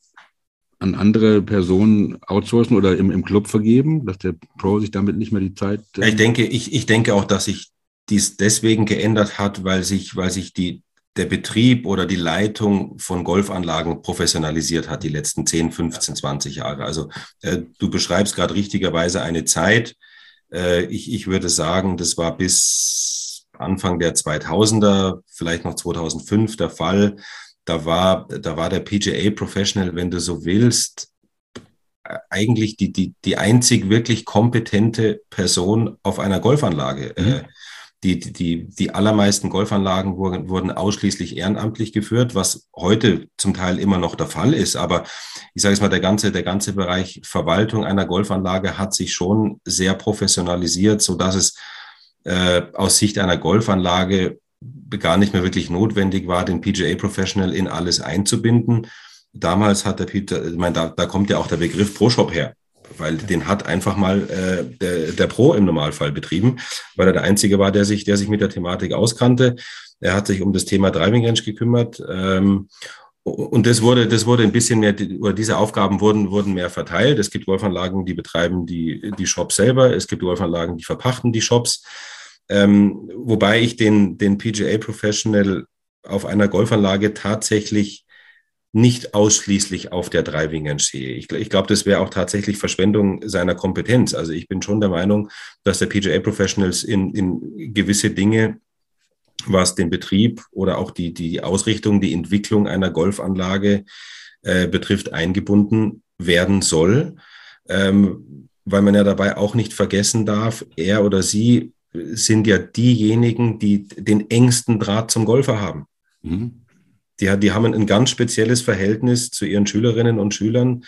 an andere Personen outsourcen oder im, im Club vergeben, dass der Pro sich damit nicht mehr die Zeit. Äh ich denke, ich, ich denke auch, dass sich dies deswegen geändert hat, weil sich, weil sich die, der Betrieb oder die Leitung von Golfanlagen professionalisiert hat die letzten 10, 15, 20 Jahre. Also äh, du beschreibst gerade richtigerweise eine Zeit, äh, ich, ich würde sagen, das war bis Anfang der 2000er, vielleicht noch 2005 der Fall. Da war, da war der PGA Professional, wenn du so willst, eigentlich die, die, die einzig wirklich kompetente Person auf einer Golfanlage. Mhm. Die, die, die allermeisten Golfanlagen wurden, wurden ausschließlich ehrenamtlich geführt, was heute zum Teil immer noch der Fall ist. Aber ich sage es mal, der ganze, der ganze Bereich Verwaltung einer Golfanlage hat sich schon sehr professionalisiert, so dass es äh, aus Sicht einer Golfanlage gar nicht mehr wirklich notwendig war, den PGA Professional in alles einzubinden. Damals hat der Peter, ich meine, da, da kommt ja auch der Begriff Pro Shop her weil den hat einfach mal äh, der, der Pro im Normalfall betrieben, weil er der Einzige war, der sich, der sich mit der Thematik auskannte. Er hat sich um das Thema Driving Range gekümmert. Ähm, und das wurde, das wurde ein bisschen mehr, oder diese Aufgaben wurden, wurden mehr verteilt. Es gibt Golfanlagen, die betreiben die, die Shops selber. Es gibt Golfanlagen, die verpachten die Shops. Ähm, wobei ich den, den PGA Professional auf einer Golfanlage tatsächlich nicht ausschließlich auf der Driving Range sehe. Ich, ich glaube, das wäre auch tatsächlich Verschwendung seiner Kompetenz. Also ich bin schon der Meinung, dass der PGA Professionals in, in gewisse Dinge, was den Betrieb oder auch die, die Ausrichtung, die Entwicklung einer Golfanlage äh, betrifft, eingebunden werden soll. Ähm, weil man ja dabei auch nicht vergessen darf, er oder sie sind ja diejenigen, die den engsten Draht zum Golfer haben. Mhm. Die, die haben ein ganz spezielles Verhältnis zu ihren Schülerinnen und Schülern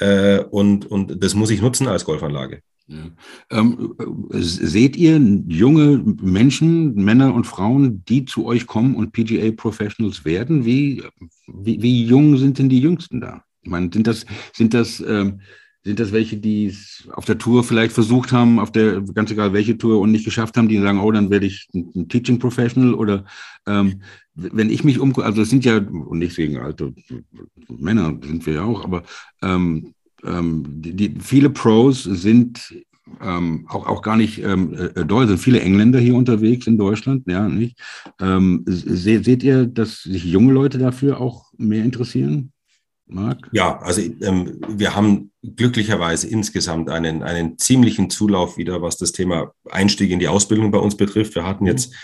äh, und, und das muss ich nutzen als Golfanlage. Ja. Ähm, seht ihr junge Menschen, Männer und Frauen, die zu euch kommen und PGA Professionals werden? Wie, wie, wie jung sind denn die Jüngsten da? Ich meine, sind das, sind das, ähm, sind das welche, die es auf der Tour vielleicht versucht haben, auf der, ganz egal welche Tour und nicht geschafft haben, die sagen, oh, dann werde ich ein Teaching Professional oder ähm, wenn ich mich umgucke, also es sind ja, und nicht wegen alte Männer sind wir ja auch, aber ähm, ähm, die, die, viele Pros sind ähm, auch, auch gar nicht ähm, äh, Deutsch, sind viele Engländer hier unterwegs in Deutschland, ja, nicht? Ähm, se, seht ihr, dass sich junge Leute dafür auch mehr interessieren? Marc? Ja, also ähm, wir haben glücklicherweise insgesamt einen, einen ziemlichen Zulauf wieder, was das Thema Einstieg in die Ausbildung bei uns betrifft. Wir hatten jetzt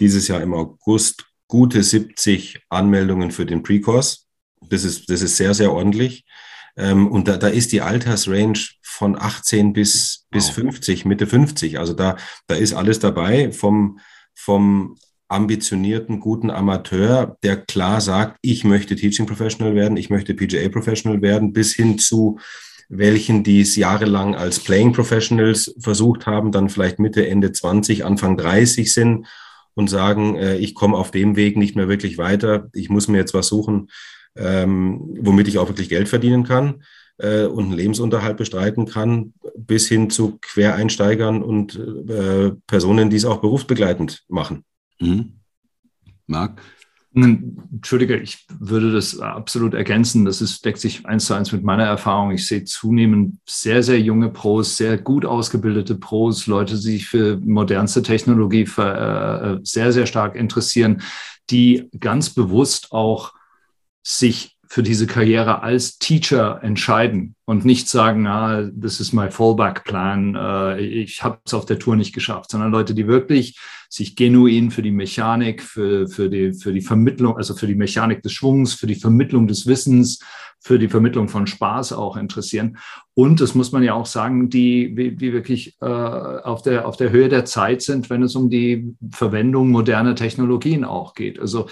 dieses Jahr im August gute 70 Anmeldungen für den Pre-Course. Das ist, das ist sehr, sehr ordentlich. Ähm, und da, da ist die Altersrange von 18 bis, bis 50, Mitte 50. Also da, da ist alles dabei vom, vom ambitionierten, guten Amateur, der klar sagt, ich möchte Teaching Professional werden, ich möchte PGA Professional werden, bis hin zu welchen, die es jahrelang als Playing Professionals versucht haben, dann vielleicht Mitte, Ende 20, Anfang 30 sind und sagen, äh, ich komme auf dem Weg nicht mehr wirklich weiter, ich muss mir jetzt was suchen, ähm, womit ich auch wirklich Geld verdienen kann äh, und einen Lebensunterhalt bestreiten kann, bis hin zu Quereinsteigern und äh, Personen, die es auch berufsbegleitend machen. Mhm. Marc? Entschuldige, ich würde das absolut ergänzen. Das ist, deckt sich eins zu eins mit meiner Erfahrung. Ich sehe zunehmend sehr, sehr junge Pros, sehr gut ausgebildete Pros, Leute, die sich für modernste Technologie für, äh, sehr, sehr stark interessieren, die ganz bewusst auch sich für diese Karriere als Teacher entscheiden und nicht sagen, ah, das ist mein Fallback-Plan, äh, ich habe es auf der Tour nicht geschafft, sondern Leute, die wirklich sich genuin für die Mechanik, für, für, die, für die Vermittlung, also für die Mechanik des Schwungs, für die Vermittlung des Wissens, für die Vermittlung von Spaß auch interessieren. Und das muss man ja auch sagen, die, die wirklich äh, auf, der, auf der Höhe der Zeit sind, wenn es um die Verwendung moderner Technologien auch geht. Also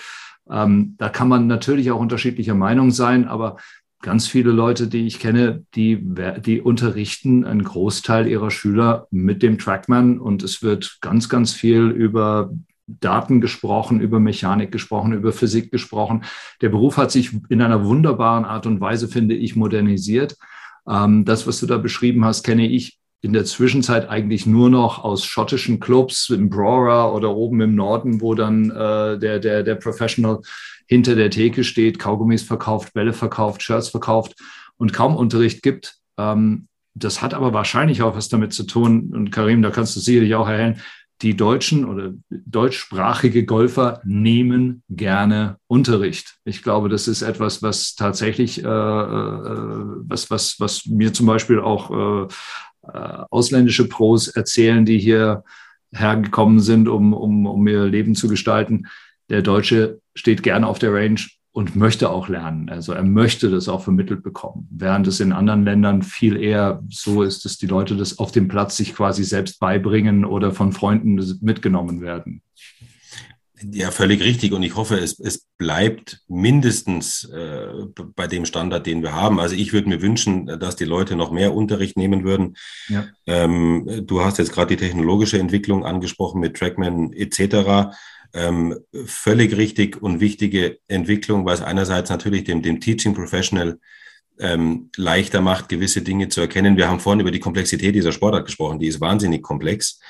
ähm, da kann man natürlich auch unterschiedlicher Meinung sein, aber ganz viele Leute, die ich kenne, die, die unterrichten einen Großteil ihrer Schüler mit dem Trackman und es wird ganz, ganz viel über Daten gesprochen, über Mechanik gesprochen, über Physik gesprochen. Der Beruf hat sich in einer wunderbaren Art und Weise, finde ich, modernisiert. Ähm, das, was du da beschrieben hast, kenne ich in der Zwischenzeit eigentlich nur noch aus schottischen Clubs im Brora oder oben im Norden, wo dann äh, der, der, der Professional hinter der Theke steht, Kaugummis verkauft, Bälle verkauft, Shirts verkauft und kaum Unterricht gibt. Ähm, das hat aber wahrscheinlich auch was damit zu tun, und Karim, da kannst du sicherlich auch erhellen, die deutschen oder deutschsprachige Golfer nehmen gerne Unterricht. Ich glaube, das ist etwas, was tatsächlich, äh, äh, was, was, was mir zum Beispiel auch äh, äh, ausländische Pros erzählen, die hier hergekommen sind, um, um, um ihr Leben zu gestalten. Der Deutsche steht gerne auf der Range und möchte auch lernen. Also er möchte das auch vermittelt bekommen. Während es in anderen Ländern viel eher so ist, dass die Leute das auf dem Platz sich quasi selbst beibringen oder von Freunden mitgenommen werden. Ja, völlig richtig. Und ich hoffe, es, es bleibt mindestens äh, bei dem Standard, den wir haben. Also ich würde mir wünschen, dass die Leute noch mehr Unterricht nehmen würden. Ja. Ähm, du hast jetzt gerade die technologische Entwicklung angesprochen mit Trackman etc. Ähm, völlig richtig und wichtige Entwicklung, weil es einerseits natürlich dem, dem Teaching Professional ähm, leichter macht, gewisse Dinge zu erkennen. Wir haben vorhin über die Komplexität dieser Sportart gesprochen. Die ist wahnsinnig komplex.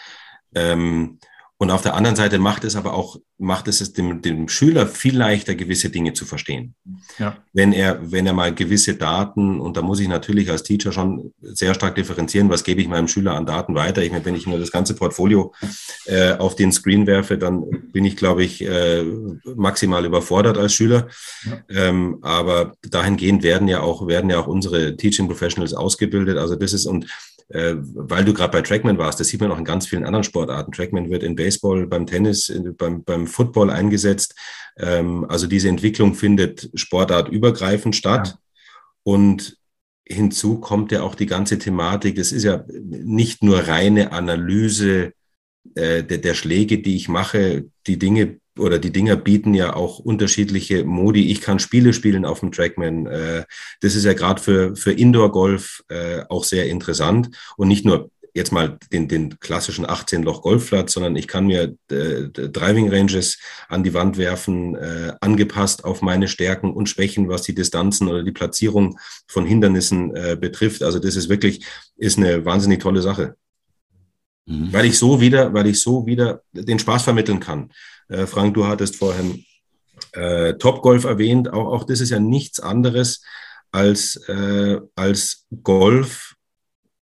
Ähm, und auf der anderen Seite macht es aber auch, macht es es dem, dem Schüler viel leichter, gewisse Dinge zu verstehen. Ja. Wenn er, wenn er mal gewisse Daten, und da muss ich natürlich als Teacher schon sehr stark differenzieren, was gebe ich meinem Schüler an Daten weiter? Ich meine, wenn ich nur das ganze Portfolio äh, auf den Screen werfe, dann bin ich, glaube ich, äh, maximal überfordert als Schüler. Ja. Ähm, aber dahingehend werden ja auch, werden ja auch unsere Teaching Professionals ausgebildet. Also das ist, und äh, weil du gerade bei Trackman warst, das sieht man auch in ganz vielen anderen Sportarten. Trackman wird in Baseball, beim Tennis, in, beim, beim Football eingesetzt. Ähm, also diese Entwicklung findet sportartübergreifend statt. Ja. Und hinzu kommt ja auch die ganze Thematik. Es ist ja nicht nur reine Analyse äh, der, der Schläge, die ich mache. Die Dinge oder die Dinger bieten ja auch unterschiedliche Modi. Ich kann Spiele spielen auf dem Trackman. Äh, das ist ja gerade für, für Indoor-Golf äh, auch sehr interessant und nicht nur jetzt mal den, den klassischen 18-Loch-Golfplatz, sondern ich kann mir äh, Driving Ranges an die Wand werfen, äh, angepasst auf meine Stärken und Schwächen, was die Distanzen oder die Platzierung von Hindernissen äh, betrifft. Also das ist wirklich, ist eine wahnsinnig tolle Sache. Mhm. Weil ich so wieder, weil ich so wieder den Spaß vermitteln kann. Äh, Frank, du hattest vorhin äh, Topgolf erwähnt. Auch, auch das ist ja nichts anderes als, äh, als Golf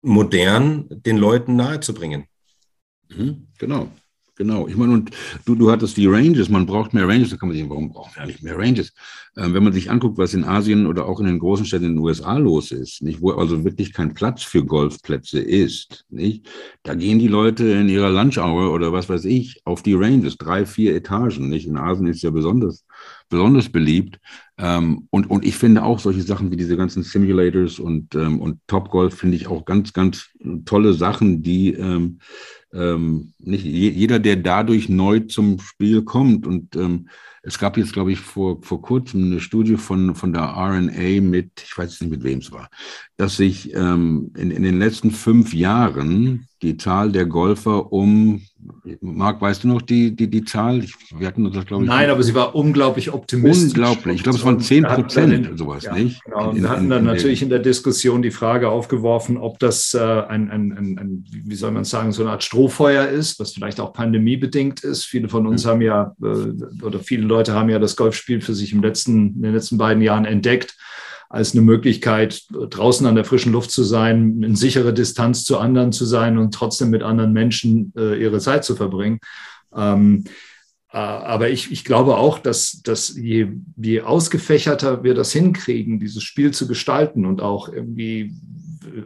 modern den Leuten nahezubringen. Mhm, genau. Genau. Ich meine, und du, du hattest die Ranges, man braucht mehr Ranges, da kann man sich, warum brauchen wir nicht mehr Ranges? Ähm, wenn man sich anguckt, was in Asien oder auch in den großen Städten in den USA los ist, nicht, wo also wirklich kein Platz für Golfplätze ist, nicht? Da gehen die Leute in ihrer Lunch Hour oder was weiß ich auf die Ranges, drei, vier Etagen, nicht? In Asien ist ja besonders, besonders beliebt. Ähm, und, und ich finde auch solche Sachen wie diese ganzen Simulators und, ähm, und Top Golf finde ich auch ganz, ganz tolle Sachen, die, ähm, ähm, nicht jeder, der dadurch neu zum Spiel kommt. Und ähm, es gab jetzt, glaube ich, vor, vor kurzem eine Studie von, von der RNA mit, ich weiß nicht, mit wem es war, dass sich ähm, in, in den letzten fünf Jahren die Zahl der Golfer um, Marc, weißt du noch die, die, die Zahl? Ich, wir hatten das, glaube ich. Nein, aber sie war unglaublich optimistisch. Unglaublich. Ich glaube, es waren 10 Prozent, sowas, ja, nicht? Genau. Und in, wir hatten dann in natürlich in der Diskussion die Frage aufgeworfen, ob das äh, ein, ein, ein, ein, wie soll man sagen, so eine Art Strohfeuer ist, was vielleicht auch pandemiebedingt ist. Viele von uns mhm. haben ja, äh, oder viele Leute haben ja das Golfspiel für sich im letzten, in den letzten beiden Jahren entdeckt als eine Möglichkeit, draußen an der frischen Luft zu sein, in sichere Distanz zu anderen zu sein und trotzdem mit anderen Menschen äh, ihre Zeit zu verbringen. Ähm, äh, aber ich, ich glaube auch, dass, dass je, je ausgefächerter wir das hinkriegen, dieses Spiel zu gestalten und auch irgendwie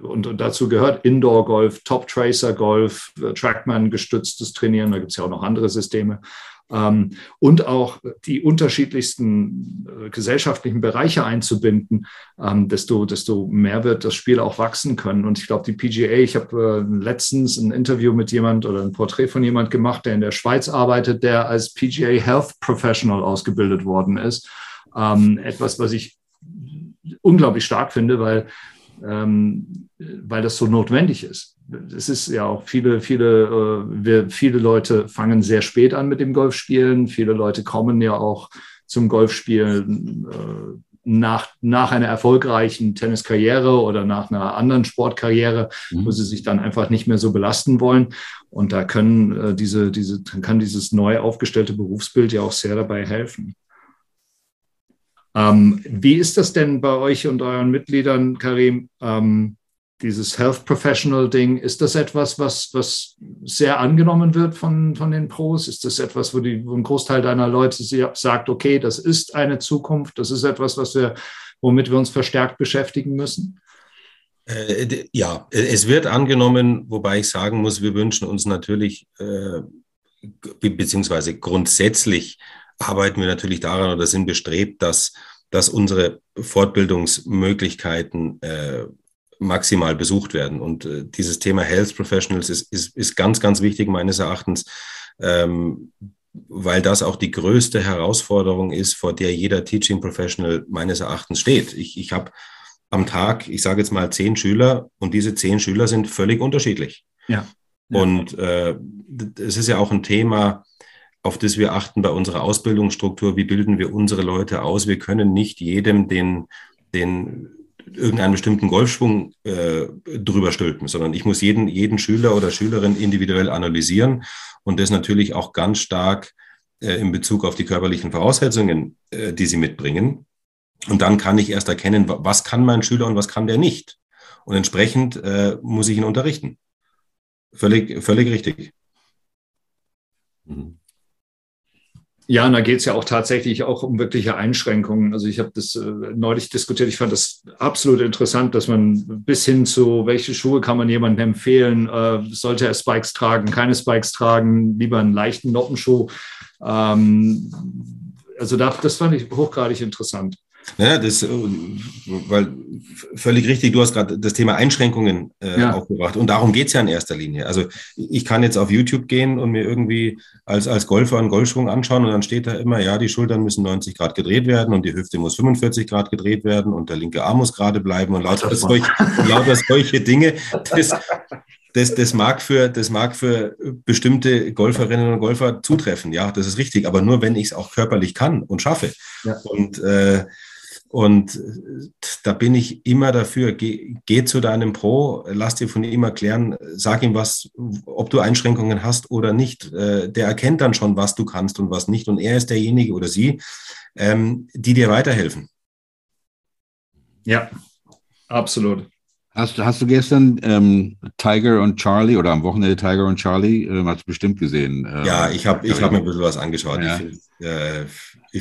und, und, dazu gehört Indoor-Golf, Top-Tracer-Golf, äh, Trackman-gestütztes Trainieren, da gibt es ja auch noch andere Systeme, und auch die unterschiedlichsten äh, gesellschaftlichen Bereiche einzubinden, ähm, desto, desto mehr wird das Spiel auch wachsen können. Und ich glaube, die PGA, ich habe äh, letztens ein Interview mit jemand oder ein Porträt von jemand gemacht, der in der Schweiz arbeitet, der als PGA Health Professional ausgebildet worden ist. Ähm, etwas, was ich unglaublich stark finde, weil, ähm, weil das so notwendig ist es ist ja auch viele, viele, äh, wir, viele Leute fangen sehr spät an mit dem Golfspielen. Viele Leute kommen ja auch zum Golfspielen äh, nach, nach einer erfolgreichen Tenniskarriere oder nach einer anderen Sportkarriere, mhm. wo sie sich dann einfach nicht mehr so belasten wollen. Und da können äh, diese, diese, kann dieses neu aufgestellte Berufsbild ja auch sehr dabei helfen. Ähm, wie ist das denn bei euch und euren Mitgliedern, Karim? Ähm, dieses Health Professional Ding, ist das etwas, was, was sehr angenommen wird von, von den Pros? Ist das etwas, wo, die, wo ein Großteil deiner Leute sagt, okay, das ist eine Zukunft, das ist etwas, was wir, womit wir uns verstärkt beschäftigen müssen? Äh, ja, es wird angenommen, wobei ich sagen muss, wir wünschen uns natürlich, äh, beziehungsweise grundsätzlich arbeiten wir natürlich daran oder sind bestrebt, dass, dass unsere Fortbildungsmöglichkeiten äh, maximal besucht werden. Und äh, dieses Thema Health Professionals ist, ist, ist ganz, ganz wichtig meines Erachtens, ähm, weil das auch die größte Herausforderung ist, vor der jeder Teaching Professional meines Erachtens steht. Ich, ich habe am Tag, ich sage jetzt mal zehn Schüler und diese zehn Schüler sind völlig unterschiedlich. Ja. ja. Und äh, es ist ja auch ein Thema, auf das wir achten bei unserer Ausbildungsstruktur. Wie bilden wir unsere Leute aus? Wir können nicht jedem den, den irgendeinen bestimmten Golfschwung äh, drüber stülpen, sondern ich muss jeden, jeden Schüler oder Schülerin individuell analysieren und das natürlich auch ganz stark äh, in Bezug auf die körperlichen Voraussetzungen, äh, die sie mitbringen. Und dann kann ich erst erkennen, was kann mein Schüler und was kann der nicht. Und entsprechend äh, muss ich ihn unterrichten. Völlig, völlig richtig. Mhm. Ja, und da geht es ja auch tatsächlich auch um wirkliche Einschränkungen. Also ich habe das äh, neulich diskutiert. Ich fand das absolut interessant, dass man bis hin zu, welche Schuhe kann man jemandem empfehlen? Äh, sollte er Spikes tragen, keine Spikes tragen, lieber einen leichten Noppenschuh? Ähm, also da, das fand ich hochgradig interessant. Ja, das, äh, weil völlig richtig, du hast gerade das Thema Einschränkungen äh, ja. aufgebracht und darum geht es ja in erster Linie. Also ich kann jetzt auf YouTube gehen und mir irgendwie als, als Golfer einen Golfschwung anschauen und dann steht da immer, ja, die Schultern müssen 90 Grad gedreht werden und die Hüfte muss 45 Grad gedreht werden und der linke Arm muss gerade bleiben und lauter, solch, lauter solche Dinge. Das, das, das, mag für, das mag für bestimmte Golferinnen und Golfer zutreffen. Ja, das ist richtig, aber nur wenn ich es auch körperlich kann und schaffe. Ja. Und äh, und da bin ich immer dafür, geh, geh, zu deinem Pro, lass dir von ihm erklären, sag ihm was, ob du Einschränkungen hast oder nicht. Äh, der erkennt dann schon, was du kannst und was nicht. Und er ist derjenige oder sie, ähm, die dir weiterhelfen. Ja, absolut. Hast, hast du gestern ähm, Tiger und Charlie oder am Wochenende Tiger und Charlie, äh, hast du bestimmt gesehen? Äh, ja, ich habe ich hab mir ein bisschen was angeschaut. Ja. Ich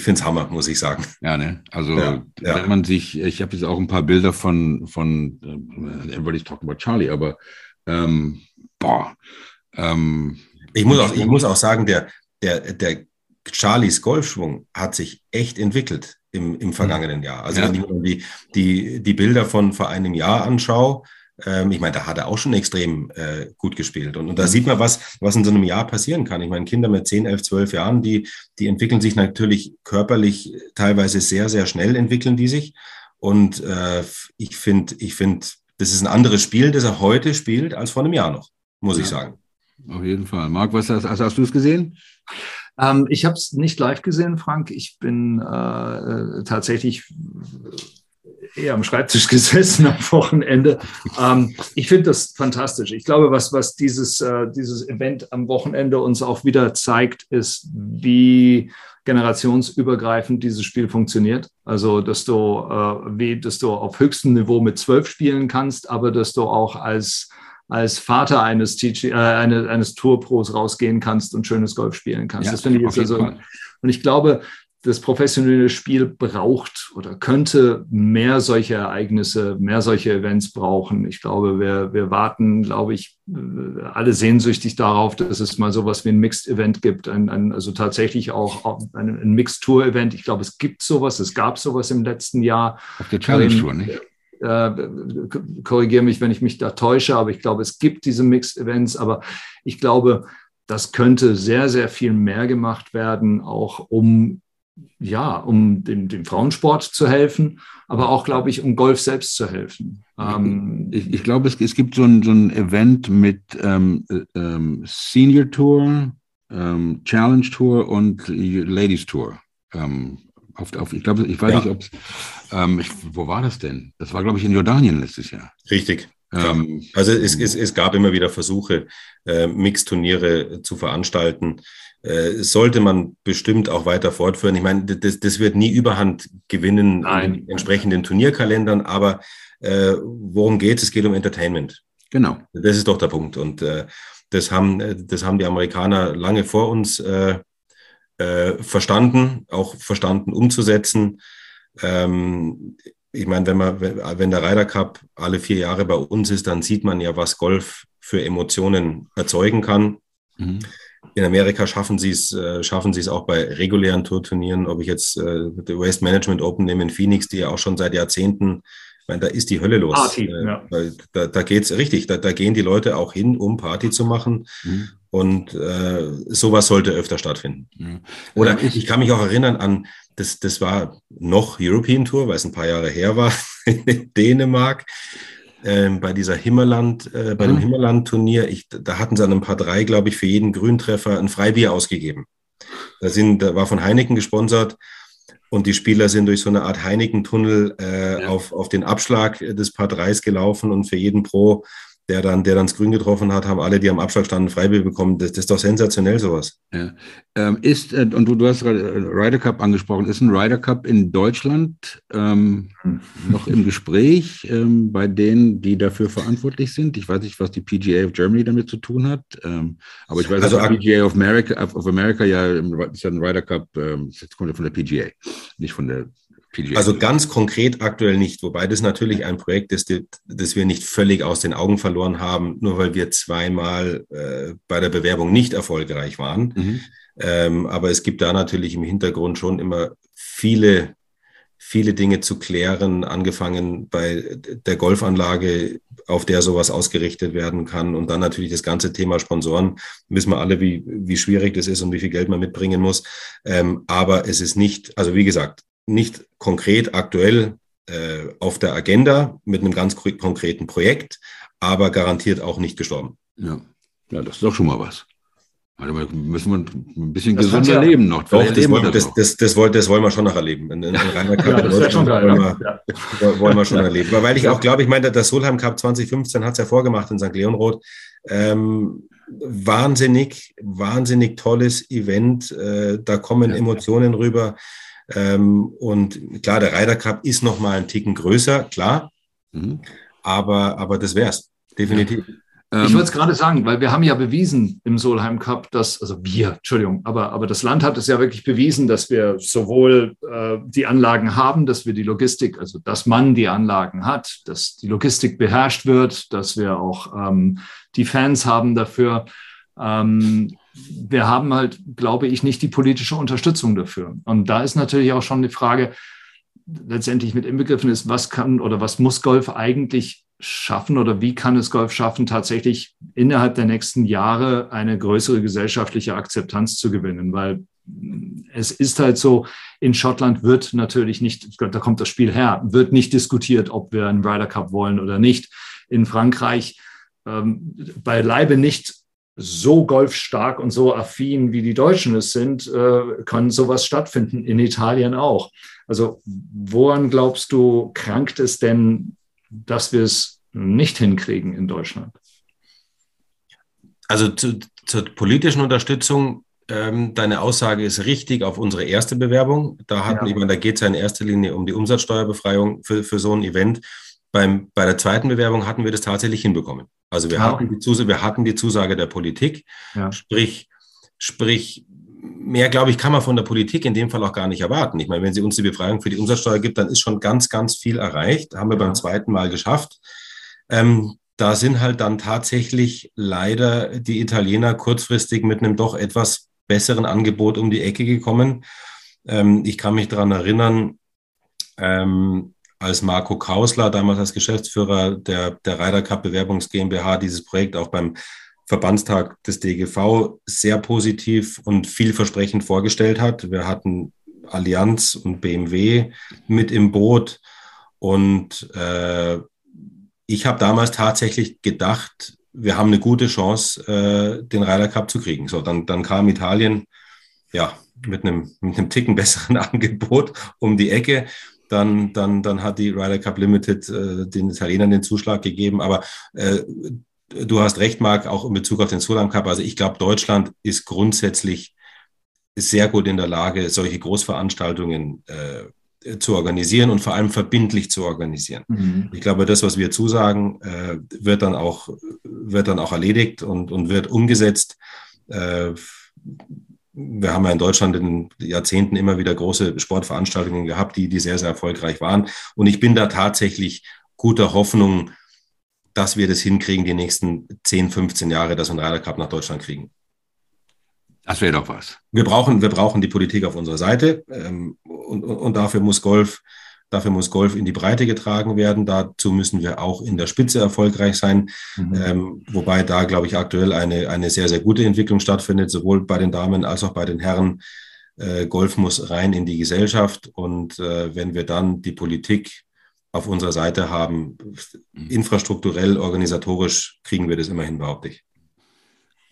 finde es Hammer, muss ich sagen. Ja, ne? Also ja, ja. wenn man sich, ich habe jetzt auch ein paar Bilder von, von äh, everybody's talking about Charlie, aber ähm, boah. Ähm, ich, muss auch, ich muss auch sagen, der, der, der Charlies Golfschwung hat sich echt entwickelt im, im vergangenen Jahr. Also ja. wenn ich mir die, die, die Bilder von vor einem Jahr anschaue, ich meine, da hat er auch schon extrem äh, gut gespielt. Und, und da sieht man, was, was in so einem Jahr passieren kann. Ich meine, Kinder mit 10, 11, 12 Jahren, die, die entwickeln sich natürlich körperlich teilweise sehr, sehr schnell entwickeln die sich. Und äh, ich finde, ich finde, das ist ein anderes Spiel, das er heute spielt, als vor einem Jahr noch, muss ja. ich sagen. Auf jeden Fall. Marc, was hast, hast du es gesehen? Ähm, ich habe es nicht live gesehen, Frank. Ich bin äh, äh, tatsächlich eher am Schreibtisch gesessen am Wochenende. Ähm, ich finde das fantastisch. Ich glaube, was, was dieses, äh, dieses Event am Wochenende uns auch wieder zeigt, ist, wie generationsübergreifend dieses Spiel funktioniert. Also, dass du, äh, wie, dass du auf höchstem Niveau mit zwölf spielen kannst, aber dass du auch als als Vater eines, TG, äh, eines, eines Tourpros rausgehen kannst und schönes Golf spielen kannst. Ja, das finde ich jetzt also. Und ich glaube, das professionelle Spiel braucht oder könnte mehr solche Ereignisse, mehr solche Events brauchen. Ich glaube, wir, wir warten, glaube ich, alle sehnsüchtig darauf, dass es mal sowas wie ein Mixed-Event gibt, ein, ein, also tatsächlich auch ein, ein Mixed-Tour-Event. Ich glaube, es gibt sowas, es gab sowas im letzten Jahr. Auf der Challenge-Tour, nicht? Äh, korrigiere mich, wenn ich mich da täusche, aber ich glaube, es gibt diese Mixed-Events, aber ich glaube, das könnte sehr, sehr viel mehr gemacht werden, auch um ja, um dem, dem Frauensport zu helfen, aber auch, glaube ich, um Golf selbst zu helfen. Ähm, ich, ich glaube, es, es gibt so ein, so ein Event mit ähm, äh, ähm, Senior Tour, ähm, Challenge Tour und Ladies Tour. Ähm, auf, auf, ich glaube, ich weiß ja. nicht, ob es, ähm, wo war das denn? Das war, glaube ich, in Jordanien letztes Jahr. Richtig. Ähm, also es, es, es gab immer wieder Versuche, äh, Mixturniere zu veranstalten. Äh, sollte man bestimmt auch weiter fortführen. Ich meine, das, das wird nie Überhand gewinnen Nein. in entsprechenden Turnierkalendern, aber äh, worum geht es? Es geht um Entertainment. Genau. Das ist doch der Punkt. Und äh, das, haben, äh, das haben die Amerikaner lange vor uns äh, äh, verstanden, auch verstanden umzusetzen. Ähm, ich meine, wenn man, wenn der Ryder Cup alle vier Jahre bei uns ist, dann sieht man ja, was Golf für Emotionen erzeugen kann. Mhm. In Amerika schaffen sie es, äh, schaffen sie es auch bei regulären Tourturnieren, ob ich jetzt äh, die Waste Management Open nehme in Phoenix, die ja auch schon seit Jahrzehnten, ich meine, da ist die Hölle los. Party, äh, ja. Da, da geht es richtig, da, da gehen die Leute auch hin, um Party zu machen. Mhm. Und äh, sowas sollte öfter stattfinden. Mhm. Oder ich, ich kann mich auch erinnern an, das, das war noch European Tour, weil es ein paar Jahre her war, in Dänemark ähm, bei dieser Himmerland, äh, bei mhm. dem Himmerland-Turnier, da hatten sie an einem Paar drei, glaube ich, für jeden Grüntreffer ein Freibier ausgegeben. Da, sind, da war von Heineken gesponsert und die Spieler sind durch so eine Art Heineken-Tunnel äh, ja. auf, auf den Abschlag des Paar 3 gelaufen und für jeden Pro der dann, der dann das Grün getroffen hat, haben alle, die am Abschlag standen, Freibill bekommen. Das, das ist doch sensationell, sowas. Ja. Ähm, ist, äh, und du, du hast gerade äh, Ryder Cup angesprochen, ist ein Ryder Cup in Deutschland ähm, hm. noch im Gespräch ähm, bei denen, die dafür verantwortlich sind? Ich weiß nicht, was die PGA of Germany damit zu tun hat, ähm, aber ich weiß, also, dass die PGA of America, of America ja, ist ja ein Ryder Cup, ähm, das kommt ja von der PGA, nicht von der PGA. Also ganz konkret aktuell nicht, wobei das natürlich ein Projekt ist, das wir nicht völlig aus den Augen verloren haben, nur weil wir zweimal äh, bei der Bewerbung nicht erfolgreich waren. Mhm. Ähm, aber es gibt da natürlich im Hintergrund schon immer viele, viele Dinge zu klären, angefangen bei der Golfanlage, auf der sowas ausgerichtet werden kann. Und dann natürlich das ganze Thema Sponsoren. Wissen wir alle, wie, wie schwierig das ist und wie viel Geld man mitbringen muss. Ähm, aber es ist nicht, also wie gesagt, nicht konkret aktuell äh, auf der Agenda mit einem ganz konkreten Projekt, aber garantiert auch nicht gestorben. Ja. ja, das ist doch schon mal was. Also müssen wir ein bisschen das gesünder ja, leben noch. Doch, das, wollen, das, noch. Das, das, wollen, das wollen wir schon noch erleben. In, in ja, das schon geil, wollen, wir, ja. wollen wir schon ja. erleben. Weil ich auch glaube, ich meine, das Solheim Cup 2015 hat es ja vorgemacht in St. Leonroth. Ähm, wahnsinnig, wahnsinnig tolles Event. Äh, da kommen Emotionen rüber. Ähm, und klar, der Ryder Cup ist noch mal ein Ticken größer, klar. Mhm. Aber, aber das wär's. Definitiv. Ich ähm, wollte es gerade sagen, weil wir haben ja bewiesen im Solheim Cup, dass, also wir, Entschuldigung, aber, aber das Land hat es ja wirklich bewiesen, dass wir sowohl äh, die Anlagen haben, dass wir die Logistik, also dass man die Anlagen hat, dass die Logistik beherrscht wird, dass wir auch ähm, die Fans haben dafür. Ähm, wir haben halt, glaube ich, nicht die politische Unterstützung dafür. Und da ist natürlich auch schon die Frage, letztendlich mit inbegriffen ist, was kann oder was muss Golf eigentlich schaffen oder wie kann es Golf schaffen, tatsächlich innerhalb der nächsten Jahre eine größere gesellschaftliche Akzeptanz zu gewinnen? Weil es ist halt so, in Schottland wird natürlich nicht, da kommt das Spiel her, wird nicht diskutiert, ob wir einen Ryder Cup wollen oder nicht. In Frankreich ähm, beileibe nicht so golfstark und so affin, wie die Deutschen es sind, äh, kann sowas stattfinden. In Italien auch. Also woran glaubst du, krankt es denn dass wir es nicht hinkriegen in Deutschland? Also zu, zur politischen Unterstützung, ähm, deine Aussage ist richtig auf unsere erste Bewerbung. Da hatten ja. da geht es ja in erster Linie um die Umsatzsteuerbefreiung für, für so ein Event. Beim, bei der zweiten Bewerbung hatten wir das tatsächlich hinbekommen. Also wir, ja. hatten, die Zusage, wir hatten die Zusage der Politik, ja. sprich, sprich mehr, glaube ich, kann man von der Politik in dem Fall auch gar nicht erwarten. Ich meine, wenn sie uns die Befreiung für die Umsatzsteuer gibt, dann ist schon ganz, ganz viel erreicht. Haben wir ja. beim zweiten Mal geschafft. Ähm, da sind halt dann tatsächlich leider die Italiener kurzfristig mit einem doch etwas besseren Angebot um die Ecke gekommen. Ähm, ich kann mich daran erinnern, ähm, als Marco Krausler, damals als Geschäftsführer der, der Ryder Cup Bewerbungs GmbH, dieses Projekt auch beim Verbandstag des DGV sehr positiv und vielversprechend vorgestellt hat. Wir hatten Allianz und BMW mit im Boot und äh, ich habe damals tatsächlich gedacht, wir haben eine gute Chance, äh, den Ryder Cup zu kriegen. So, dann, dann kam Italien ja mit einem, mit einem Ticken besseren Angebot um die Ecke. Dann, dann, dann hat die Ryder Cup Limited äh, den Italienern den Zuschlag gegeben. Aber äh, du hast recht, Marc, auch in Bezug auf den Sulam Cup. Also ich glaube, Deutschland ist grundsätzlich sehr gut in der Lage, solche Großveranstaltungen äh, zu organisieren und vor allem verbindlich zu organisieren. Mhm. Ich glaube, das, was wir zusagen, äh, wird, dann auch, wird dann auch erledigt und, und wird umgesetzt. Äh, wir haben ja in Deutschland in Jahrzehnten immer wieder große Sportveranstaltungen gehabt, die, die sehr, sehr erfolgreich waren. Und ich bin da tatsächlich guter Hoffnung, dass wir das hinkriegen, die nächsten 10, 15 Jahre, dass wir einen Ryder Cup nach Deutschland kriegen. Das wäre doch was. Wir brauchen, wir brauchen die Politik auf unserer Seite ähm, und, und, dafür muss Golf, dafür muss Golf in die Breite getragen werden. Dazu müssen wir auch in der Spitze erfolgreich sein, mhm. ähm, wobei da, glaube ich, aktuell eine, eine sehr, sehr gute Entwicklung stattfindet, sowohl bei den Damen als auch bei den Herren. Äh, Golf muss rein in die Gesellschaft und äh, wenn wir dann die Politik auf unserer Seite haben. Mhm. Infrastrukturell, organisatorisch kriegen wir das immerhin, behaupte ich.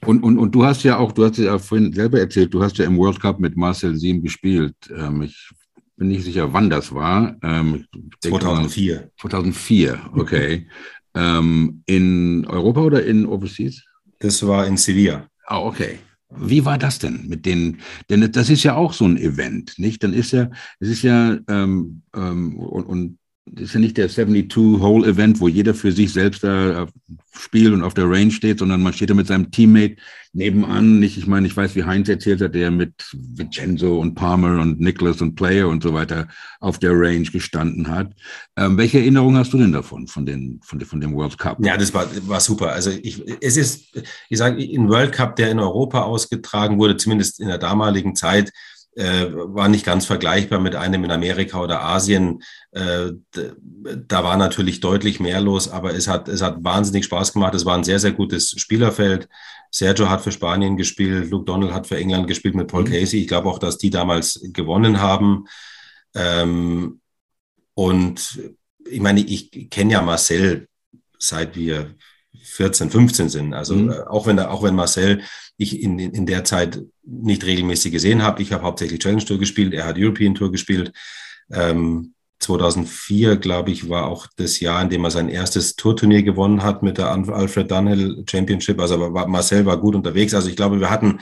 Und, und, und du hast ja auch, du hast ja vorhin selber erzählt, du hast ja im World Cup mit Marcel Siem gespielt. Ähm, ich bin nicht sicher, wann das war. Ähm, 2004. Denke, 2004, okay. ähm, in Europa oder in Overseas? Das war in Sevilla. Ah, okay. Wie war das denn mit den, denn das ist ja auch so ein Event, nicht? Dann ist ja, es ist ja, ähm, ähm, und, und das ist ja nicht der 72-Hole-Event, wo jeder für sich selbst da spielt und auf der Range steht, sondern man steht da mit seinem Teammate nebenan. Nicht, ich meine, ich weiß, wie Heinz erzählt hat, der mit Vincenzo und Palmer und Nicholas und Player und so weiter auf der Range gestanden hat. Ähm, welche Erinnerung hast du denn davon, von, den, von, von dem World Cup? Ja, das war, war super. Also ich, es ist, ich sage, ein World Cup, der in Europa ausgetragen wurde, zumindest in der damaligen Zeit, äh, war nicht ganz vergleichbar mit einem in Amerika oder Asien. Äh, da war natürlich deutlich mehr los, aber es hat, es hat wahnsinnig Spaß gemacht. Es war ein sehr, sehr gutes Spielerfeld. Sergio hat für Spanien gespielt, Luke Donald hat für England gespielt mit Paul mhm. Casey. Ich glaube auch, dass die damals gewonnen haben. Ähm, und ich meine, ich kenne ja Marcel seit wir 14, 15 sind. Also mhm. Äh, auch wenn auch wenn Marcel ich in, in der Zeit nicht regelmäßig gesehen habe. Ich habe hauptsächlich Challenge Tour gespielt, er hat European Tour gespielt. Ähm, 2004, glaube ich, war auch das Jahr, in dem er sein erstes Tourturnier gewonnen hat mit der Alfred Dunhill Championship. Also war, Marcel war gut unterwegs. Also ich glaube, wir hatten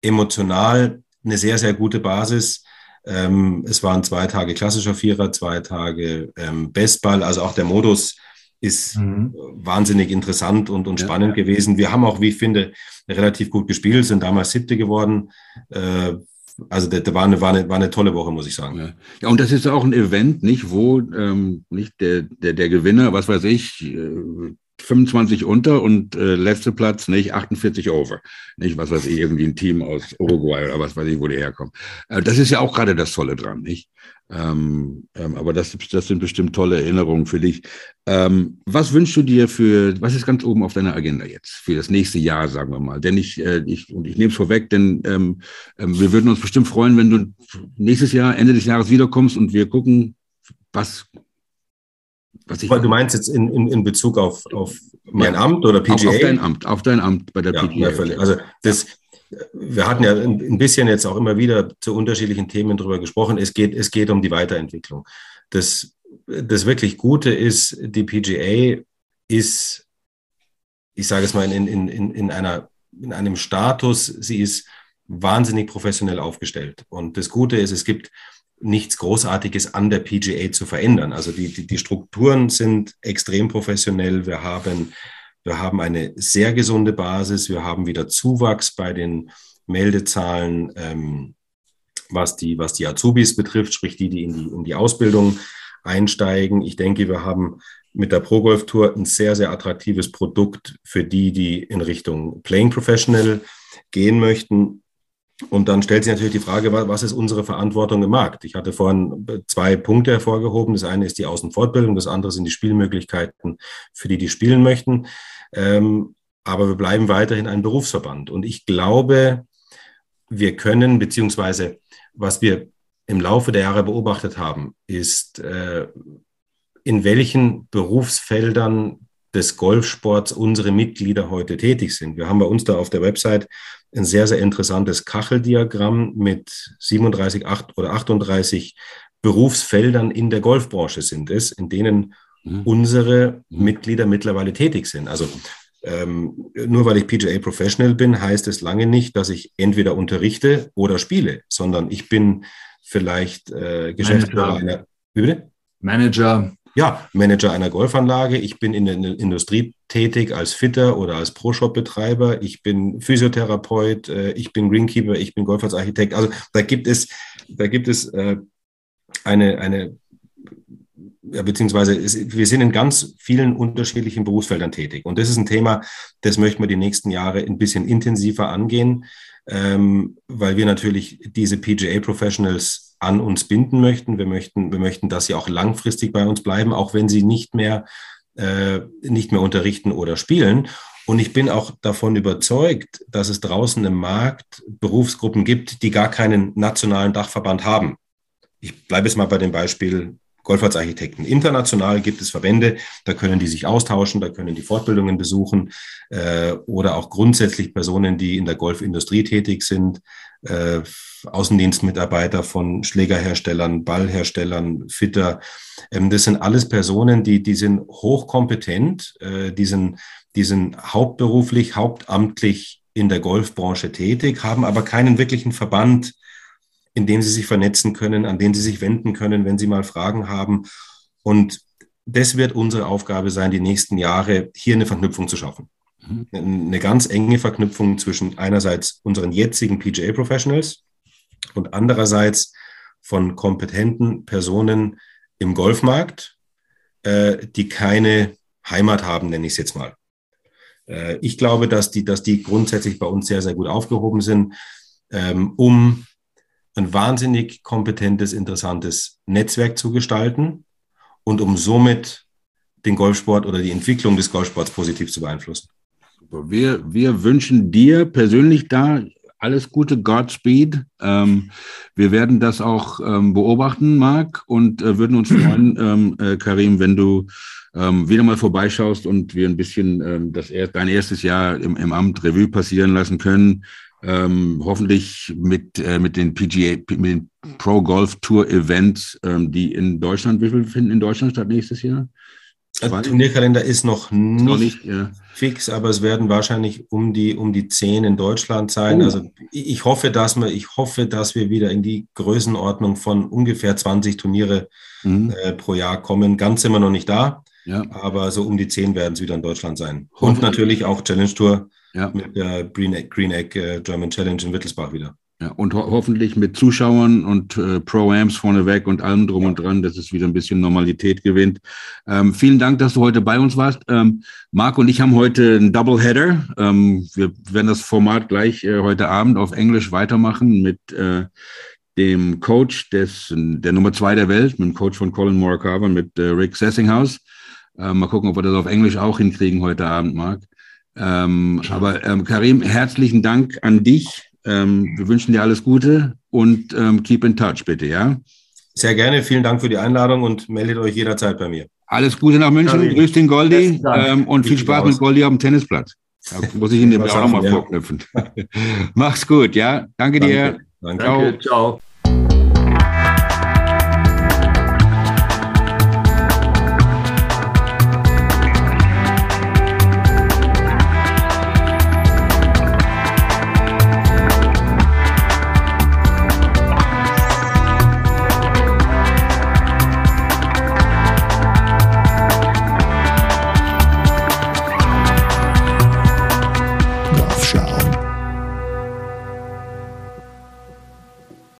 emotional eine sehr, sehr gute Basis. Ähm, es waren zwei Tage klassischer Vierer, zwei Tage ähm, Bestball. Also auch der Modus ist mhm. wahnsinnig interessant und, und ja. spannend gewesen. Wir haben auch, wie ich finde, relativ gut gespielt, sind damals siebte geworden. Äh, also da war eine, war, eine, war eine tolle Woche, muss ich sagen. Ja, ja und das ist auch ein Event, nicht, wo ähm, nicht der, der, der Gewinner, was weiß ich, äh, 25 unter und äh, letzte Platz, nicht 48 over. Nicht, was weiß ich, irgendwie ein Team aus Uruguay oder was weiß ich, wo die herkommen. Äh, das ist ja auch gerade das Tolle dran, nicht? Ähm, ähm, aber das, das sind bestimmt tolle Erinnerungen für dich. Ähm, was wünschst du dir für, was ist ganz oben auf deiner Agenda jetzt, für das nächste Jahr, sagen wir mal? Denn ich, äh, ich und ich nehme es vorweg, denn ähm, ähm, wir würden uns bestimmt freuen, wenn du nächstes Jahr, Ende des Jahres wiederkommst und wir gucken, was was ich du meinst jetzt in, in, in Bezug auf, auf mein ja, Amt oder PGA? Auf, auf, dein Amt, auf dein Amt bei der ja, PGA. Ja, also das, wir hatten ja ein bisschen jetzt auch immer wieder zu unterschiedlichen Themen darüber gesprochen. Es geht, es geht um die Weiterentwicklung. Das, das wirklich Gute ist, die PGA ist, ich sage es mal, in, in, in, in, einer, in einem Status, sie ist wahnsinnig professionell aufgestellt. Und das Gute ist, es gibt nichts Großartiges an der PGA zu verändern. Also die, die, die Strukturen sind extrem professionell. Wir haben wir haben eine sehr gesunde Basis. Wir haben wieder Zuwachs bei den Meldezahlen, ähm, was, die, was die Azubis betrifft, sprich die, die in die, in die Ausbildung einsteigen. Ich denke, wir haben mit der Pro Golf Tour ein sehr, sehr attraktives Produkt für die, die in Richtung Playing Professional gehen möchten. Und dann stellt sich natürlich die Frage, was ist unsere Verantwortung im Markt? Ich hatte vorhin zwei Punkte hervorgehoben. Das eine ist die Außenfortbildung, das andere sind die Spielmöglichkeiten für die, die spielen möchten. Ähm, aber wir bleiben weiterhin ein Berufsverband. Und ich glaube, wir können, beziehungsweise was wir im Laufe der Jahre beobachtet haben, ist, äh, in welchen Berufsfeldern des Golfsports unsere Mitglieder heute tätig sind. Wir haben bei uns da auf der Website ein sehr, sehr interessantes Kacheldiagramm mit 37 8 oder 38 Berufsfeldern in der Golfbranche sind es, in denen mhm. unsere mhm. Mitglieder mittlerweile tätig sind. Also ähm, nur weil ich PGA Professional bin, heißt es lange nicht, dass ich entweder unterrichte oder spiele, sondern ich bin vielleicht äh, Geschäftsführer Manager. einer. Wie bitte? Manager. Ja, Manager einer Golfanlage. Ich bin in der Industrie tätig als Fitter oder als Pro-Shop-Betreiber. Ich bin Physiotherapeut. Äh, ich bin Greenkeeper. Ich bin Golf als Architekt. Also da gibt es, da gibt es äh, eine, eine ja, beziehungsweise es, wir sind in ganz vielen unterschiedlichen Berufsfeldern tätig. Und das ist ein Thema, das möchten wir die nächsten Jahre ein bisschen intensiver angehen, ähm, weil wir natürlich diese PGA-Professionals an uns binden möchten. Wir möchten, wir möchten, dass sie auch langfristig bei uns bleiben, auch wenn sie nicht mehr, äh, nicht mehr unterrichten oder spielen. Und ich bin auch davon überzeugt, dass es draußen im Markt Berufsgruppen gibt, die gar keinen nationalen Dachverband haben. Ich bleibe jetzt mal bei dem Beispiel Golfartsarchitekten. International gibt es Verbände, da können die sich austauschen, da können die Fortbildungen besuchen äh, oder auch grundsätzlich Personen, die in der Golfindustrie tätig sind, äh, Außendienstmitarbeiter von Schlägerherstellern, Ballherstellern, Fitter. Ähm, das sind alles Personen, die, die sind hochkompetent, äh, die, sind, die sind hauptberuflich, hauptamtlich in der Golfbranche tätig, haben aber keinen wirklichen Verband in dem sie sich vernetzen können, an den sie sich wenden können, wenn sie mal Fragen haben. Und das wird unsere Aufgabe sein, die nächsten Jahre hier eine Verknüpfung zu schaffen. Mhm. Eine ganz enge Verknüpfung zwischen einerseits unseren jetzigen PGA-Professionals und andererseits von kompetenten Personen im Golfmarkt, äh, die keine Heimat haben, nenne ich es jetzt mal. Äh, ich glaube, dass die, dass die grundsätzlich bei uns sehr, sehr gut aufgehoben sind, ähm, um ein wahnsinnig kompetentes, interessantes Netzwerk zu gestalten und um somit den Golfsport oder die Entwicklung des Golfsports positiv zu beeinflussen. Wir, wir wünschen dir persönlich da alles Gute, Godspeed. Ähm, wir werden das auch ähm, beobachten, Marc, und äh, würden uns freuen, ähm, äh, Karim, wenn du ähm, wieder mal vorbeischaust und wir ein bisschen ähm, das er dein erstes Jahr im, im Amt Revue passieren lassen können. Ähm, hoffentlich mit, äh, mit den PGA, mit den Pro Golf Tour Events, ähm, die in Deutschland, wie viel finden in Deutschland statt nächstes Jahr? Der Turnierkalender ist noch nicht, noch nicht ja. fix, aber es werden wahrscheinlich um die, um die zehn in Deutschland sein. Oh. Also ich hoffe, dass wir, ich hoffe, dass wir wieder in die Größenordnung von ungefähr 20 Turniere mhm. äh, pro Jahr kommen. Ganz sind wir noch nicht da, ja. aber so um die zehn werden es wieder in Deutschland sein. Und natürlich auch Challenge Tour ja. mit der Green Egg, Green Egg äh, German Challenge in Wittelsbach wieder. Ja, und ho hoffentlich mit Zuschauern und äh, Pro-Amps vorneweg und allem drum und dran, dass es wieder ein bisschen Normalität gewinnt. Ähm, vielen Dank, dass du heute bei uns warst. Ähm, Marc und ich haben heute einen Doubleheader. Ähm, wir werden das Format gleich äh, heute Abend auf Englisch weitermachen mit äh, dem Coach des, der Nummer zwei der Welt, mit dem Coach von Colin Morikawa, mit äh, Rick Sessinghaus. Äh, mal gucken, ob wir das auf Englisch auch hinkriegen heute Abend, Marc. Ähm, aber ähm, Karim, herzlichen Dank an dich ähm, wir wünschen dir alles Gute und ähm, keep in touch, bitte, ja? Sehr gerne. Vielen Dank für die Einladung und meldet euch jederzeit bei mir. Alles Gute nach München. Karin. Grüß den Goldi ähm, und viel Spaß mit Goldi auf dem Tennisplatz. Da muss ich ihn dir auch nochmal ja. vorknüpfen. Mach's gut, ja? Danke, Danke. dir. Danke. Ciao. Ciao.